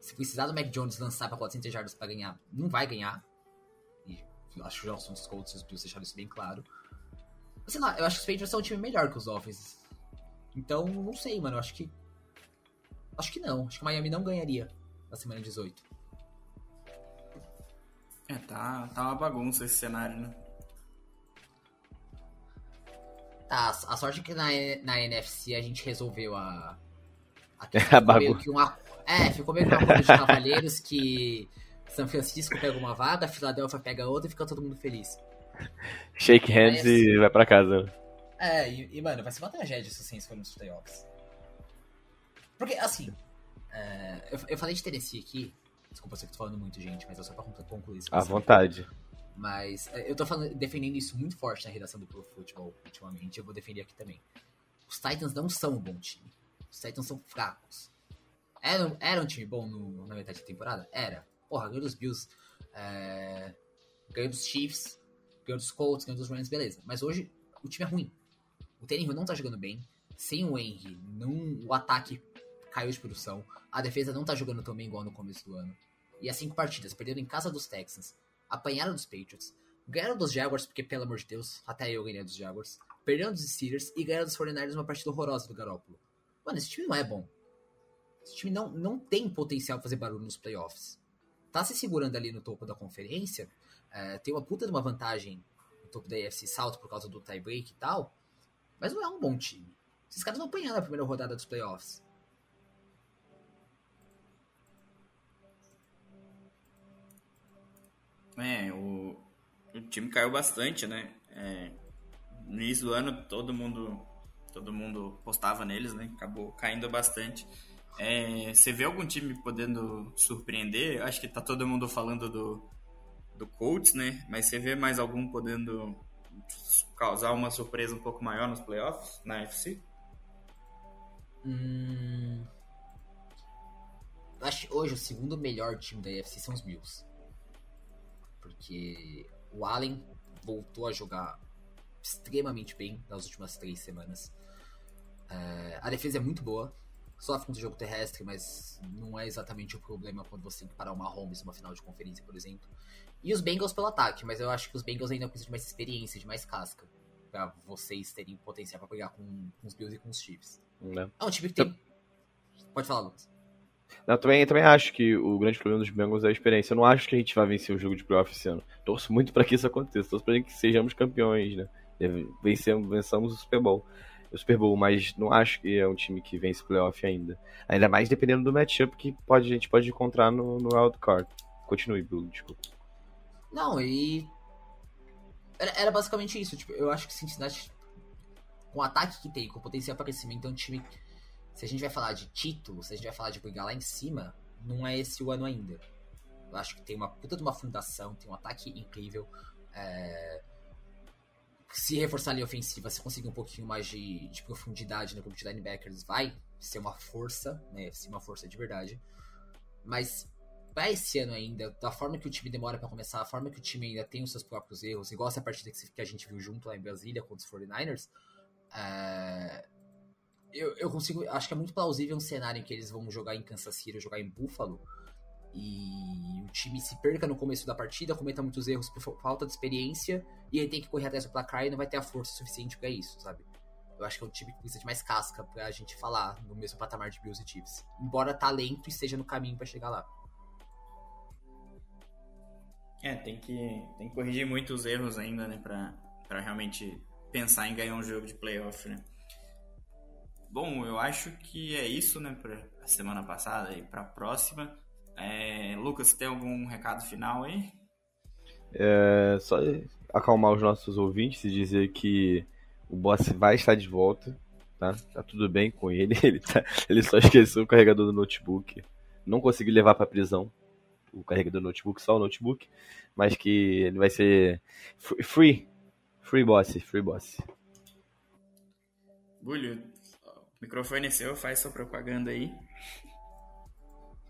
Se precisar do Mac Jones lançar pra 400 jardas pra ganhar, não vai ganhar. Acho que já são os Colts, os Bills deixaram isso bem claro. Sei lá, eu acho que os Patriots são um time melhor que os Dolphins. Então, não sei, mano. Eu acho que. Acho que não. Acho que o Miami não ganharia na semana 18. É, tá, tá uma bagunça esse cenário, né? Tá, a sorte é que na, na NFC a gente resolveu a. a, a bagunça. Uma, é, ficou meio que uma coisa de cavaleiros que São Francisco pega uma vaga, Filadélfia pega outra e fica todo mundo feliz. Shake hands Mas, e vai pra casa. É, e, e, mano, vai ser uma tragédia se o Saints for nos playoffs. Porque, assim, é, eu, eu, falei de Tennessee aqui. Desculpa, eu sei que tô falando muito, gente, mas é só pra concluir isso. À vontade. Mas é, eu tô falando, defendendo isso muito forte na redação do Pro Football ultimamente. Eu vou defender aqui também. Os Titans não são um bom time. Os Titans são fracos. Era, era um time bom no, na metade da temporada? Era. Porra, ganhou dos Bills, é, ganhou dos Chiefs, ganhou dos Colts, ganhou dos Rams, beleza. Mas hoje o time é ruim. O Tannehill não tá jogando bem. Sem o Henry, não, o ataque caiu de produção. A defesa não tá jogando tão bem igual no começo do ano. E as cinco partidas, perderam em casa dos Texans, apanharam dos Patriots, ganharam dos Jaguars, porque pelo amor de Deus, até eu ganhei dos Jaguars, perderam dos Steelers e ganharam dos 49ers uma partida horrorosa do Garoppolo. Mano, esse time não é bom. Esse time não, não tem potencial pra fazer barulho nos playoffs. Tá se segurando ali no topo da conferência, é, tem uma puta de uma vantagem no topo da AFC South por causa do tie-break e tal, mas não é um bom time. Esses caras não apanharam na primeira rodada dos playoffs. É, o, o time caiu bastante, né? É, no início do ano todo mundo todo mundo postava neles, né? Acabou caindo bastante. É, você vê algum time podendo surpreender? Acho que tá todo mundo falando do, do Colts, né? Mas você vê mais algum podendo causar uma surpresa um pouco maior nos playoffs na FC? Hum... Acho hoje o segundo melhor time da UFC são os Bills. Porque o Allen voltou a jogar extremamente bem nas últimas três semanas. É, a defesa é muito boa, sofre com o jogo terrestre, mas não é exatamente o problema quando você tem que parar uma Holmes numa final de conferência, por exemplo. E os Bengals pelo ataque, mas eu acho que os Bengals ainda precisam de mais experiência, de mais casca, para vocês terem potencial para pegar com, com, os Bills e com os Chiefs. Não. É um time que tem. Pode falar, Lucas. Não, também, também acho que o grande problema dos Bengals é a experiência. Eu não acho que a gente vai vencer o jogo de playoff esse ano. Torço muito para que isso aconteça. Torço para que sejamos campeões, né? Vencemos, vençamos o Super Bowl. O Super Bowl, mas não acho que é um time que vence playoff ainda. Ainda mais dependendo do matchup que pode, a gente pode encontrar no, no wildcard. Continue, Bill, desculpa. Não, e. Era, era, basicamente isso. Tipo, eu acho que Cincinnati, com o ataque que tem, com o potencial para crescimento, é um time. Se a gente vai falar de título, se a gente vai falar de brigar lá em cima, não é esse o ano ainda. Eu acho que tem uma puta de uma fundação, tem um ataque incrível. É... Se reforçar a ofensiva, se conseguir um pouquinho mais de, de profundidade no grupo de linebackers, vai ser uma força, né? Ser uma força de verdade. Mas para esse ano ainda, da forma que o time demora para começar, a forma que o time ainda tem os seus próprios erros, igual essa partida que a gente viu junto lá em Brasília contra os 49ers, é... eu, eu consigo. Acho que é muito plausível um cenário em que eles vão jogar em Kansas City ou jogar em Buffalo e o time se perca no começo da partida, cometa muitos erros por falta de experiência e ele tem que correr atrás do placar e não vai ter a força suficiente para isso, sabe? Eu acho que é um time que precisa de mais casca pra gente falar no mesmo patamar de Bills e Chiefs. Embora talento esteja no caminho para chegar lá. É, tem que, tem que corrigir muitos erros ainda, né, pra, pra realmente pensar em ganhar um jogo de playoff, né. Bom, eu acho que é isso, né, pra semana passada e pra próxima. É, Lucas, tem algum recado final aí? É, só acalmar os nossos ouvintes e dizer que o boss vai estar de volta, tá? Tá tudo bem com ele, ele, tá, ele só esqueceu o carregador do notebook, não conseguiu levar pra prisão, o carregador do notebook, só o notebook, mas que ele vai ser free, free boss, free boss. Bulho, o microfone é seu, faz sua propaganda aí.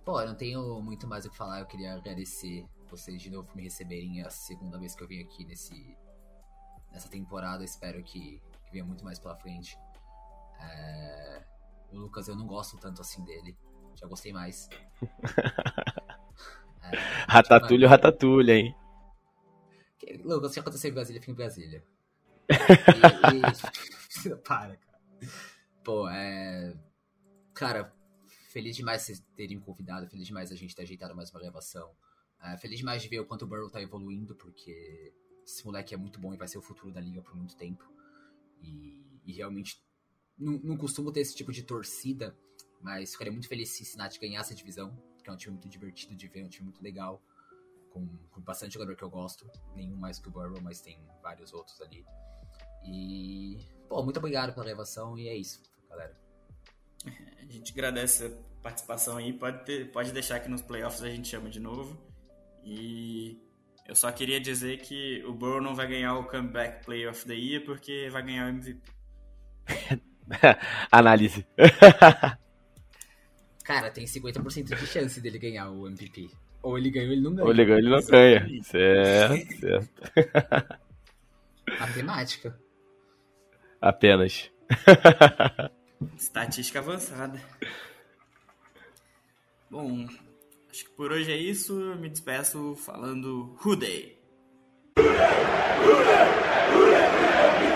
Pô, eu não tenho muito mais o que falar, eu queria agradecer vocês de novo por me receberem a segunda vez que eu vim aqui nesse, nessa temporada, espero que, que venha muito mais pela frente. É... O Lucas eu não gosto tanto assim dele, já gostei mais. É, ratatulho, ratatulho, hein? Lucas, o que aconteceu em Brasília, fica em Brasília. e, e... Para, cara. Pô, é. Cara, feliz demais vocês terem convidado, feliz demais a gente ter ajeitado mais uma gravação. É, feliz demais de ver o quanto o Burrow tá evoluindo, porque esse moleque é muito bom e vai ser o futuro da liga por muito tempo. E, e realmente não, não costumo ter esse tipo de torcida, mas ficaria muito feliz se Cincinnati ganhasse a divisão que é um time muito divertido de ver, um time muito legal, com, com bastante jogador que eu gosto, nenhum mais que o Burrow, mas tem vários outros ali. E, pô, muito obrigado pela gravação e é isso, galera. A gente agradece a participação aí, pode, ter, pode deixar que nos playoffs a gente chama de novo. E eu só queria dizer que o Burrow não vai ganhar o Comeback Player of the Year porque vai ganhar o MVP. Análise. Cara, tem 50% de chance dele ganhar o MVP. Ou ele ganha ou ele não ganha. Ou ele ganha ou ele não ganha. Certo, certo. Matemática. Apenas. Estatística avançada. Bom, acho que por hoje é isso. Eu me despeço falando Hooday! Hooday! Hooday! Hooday!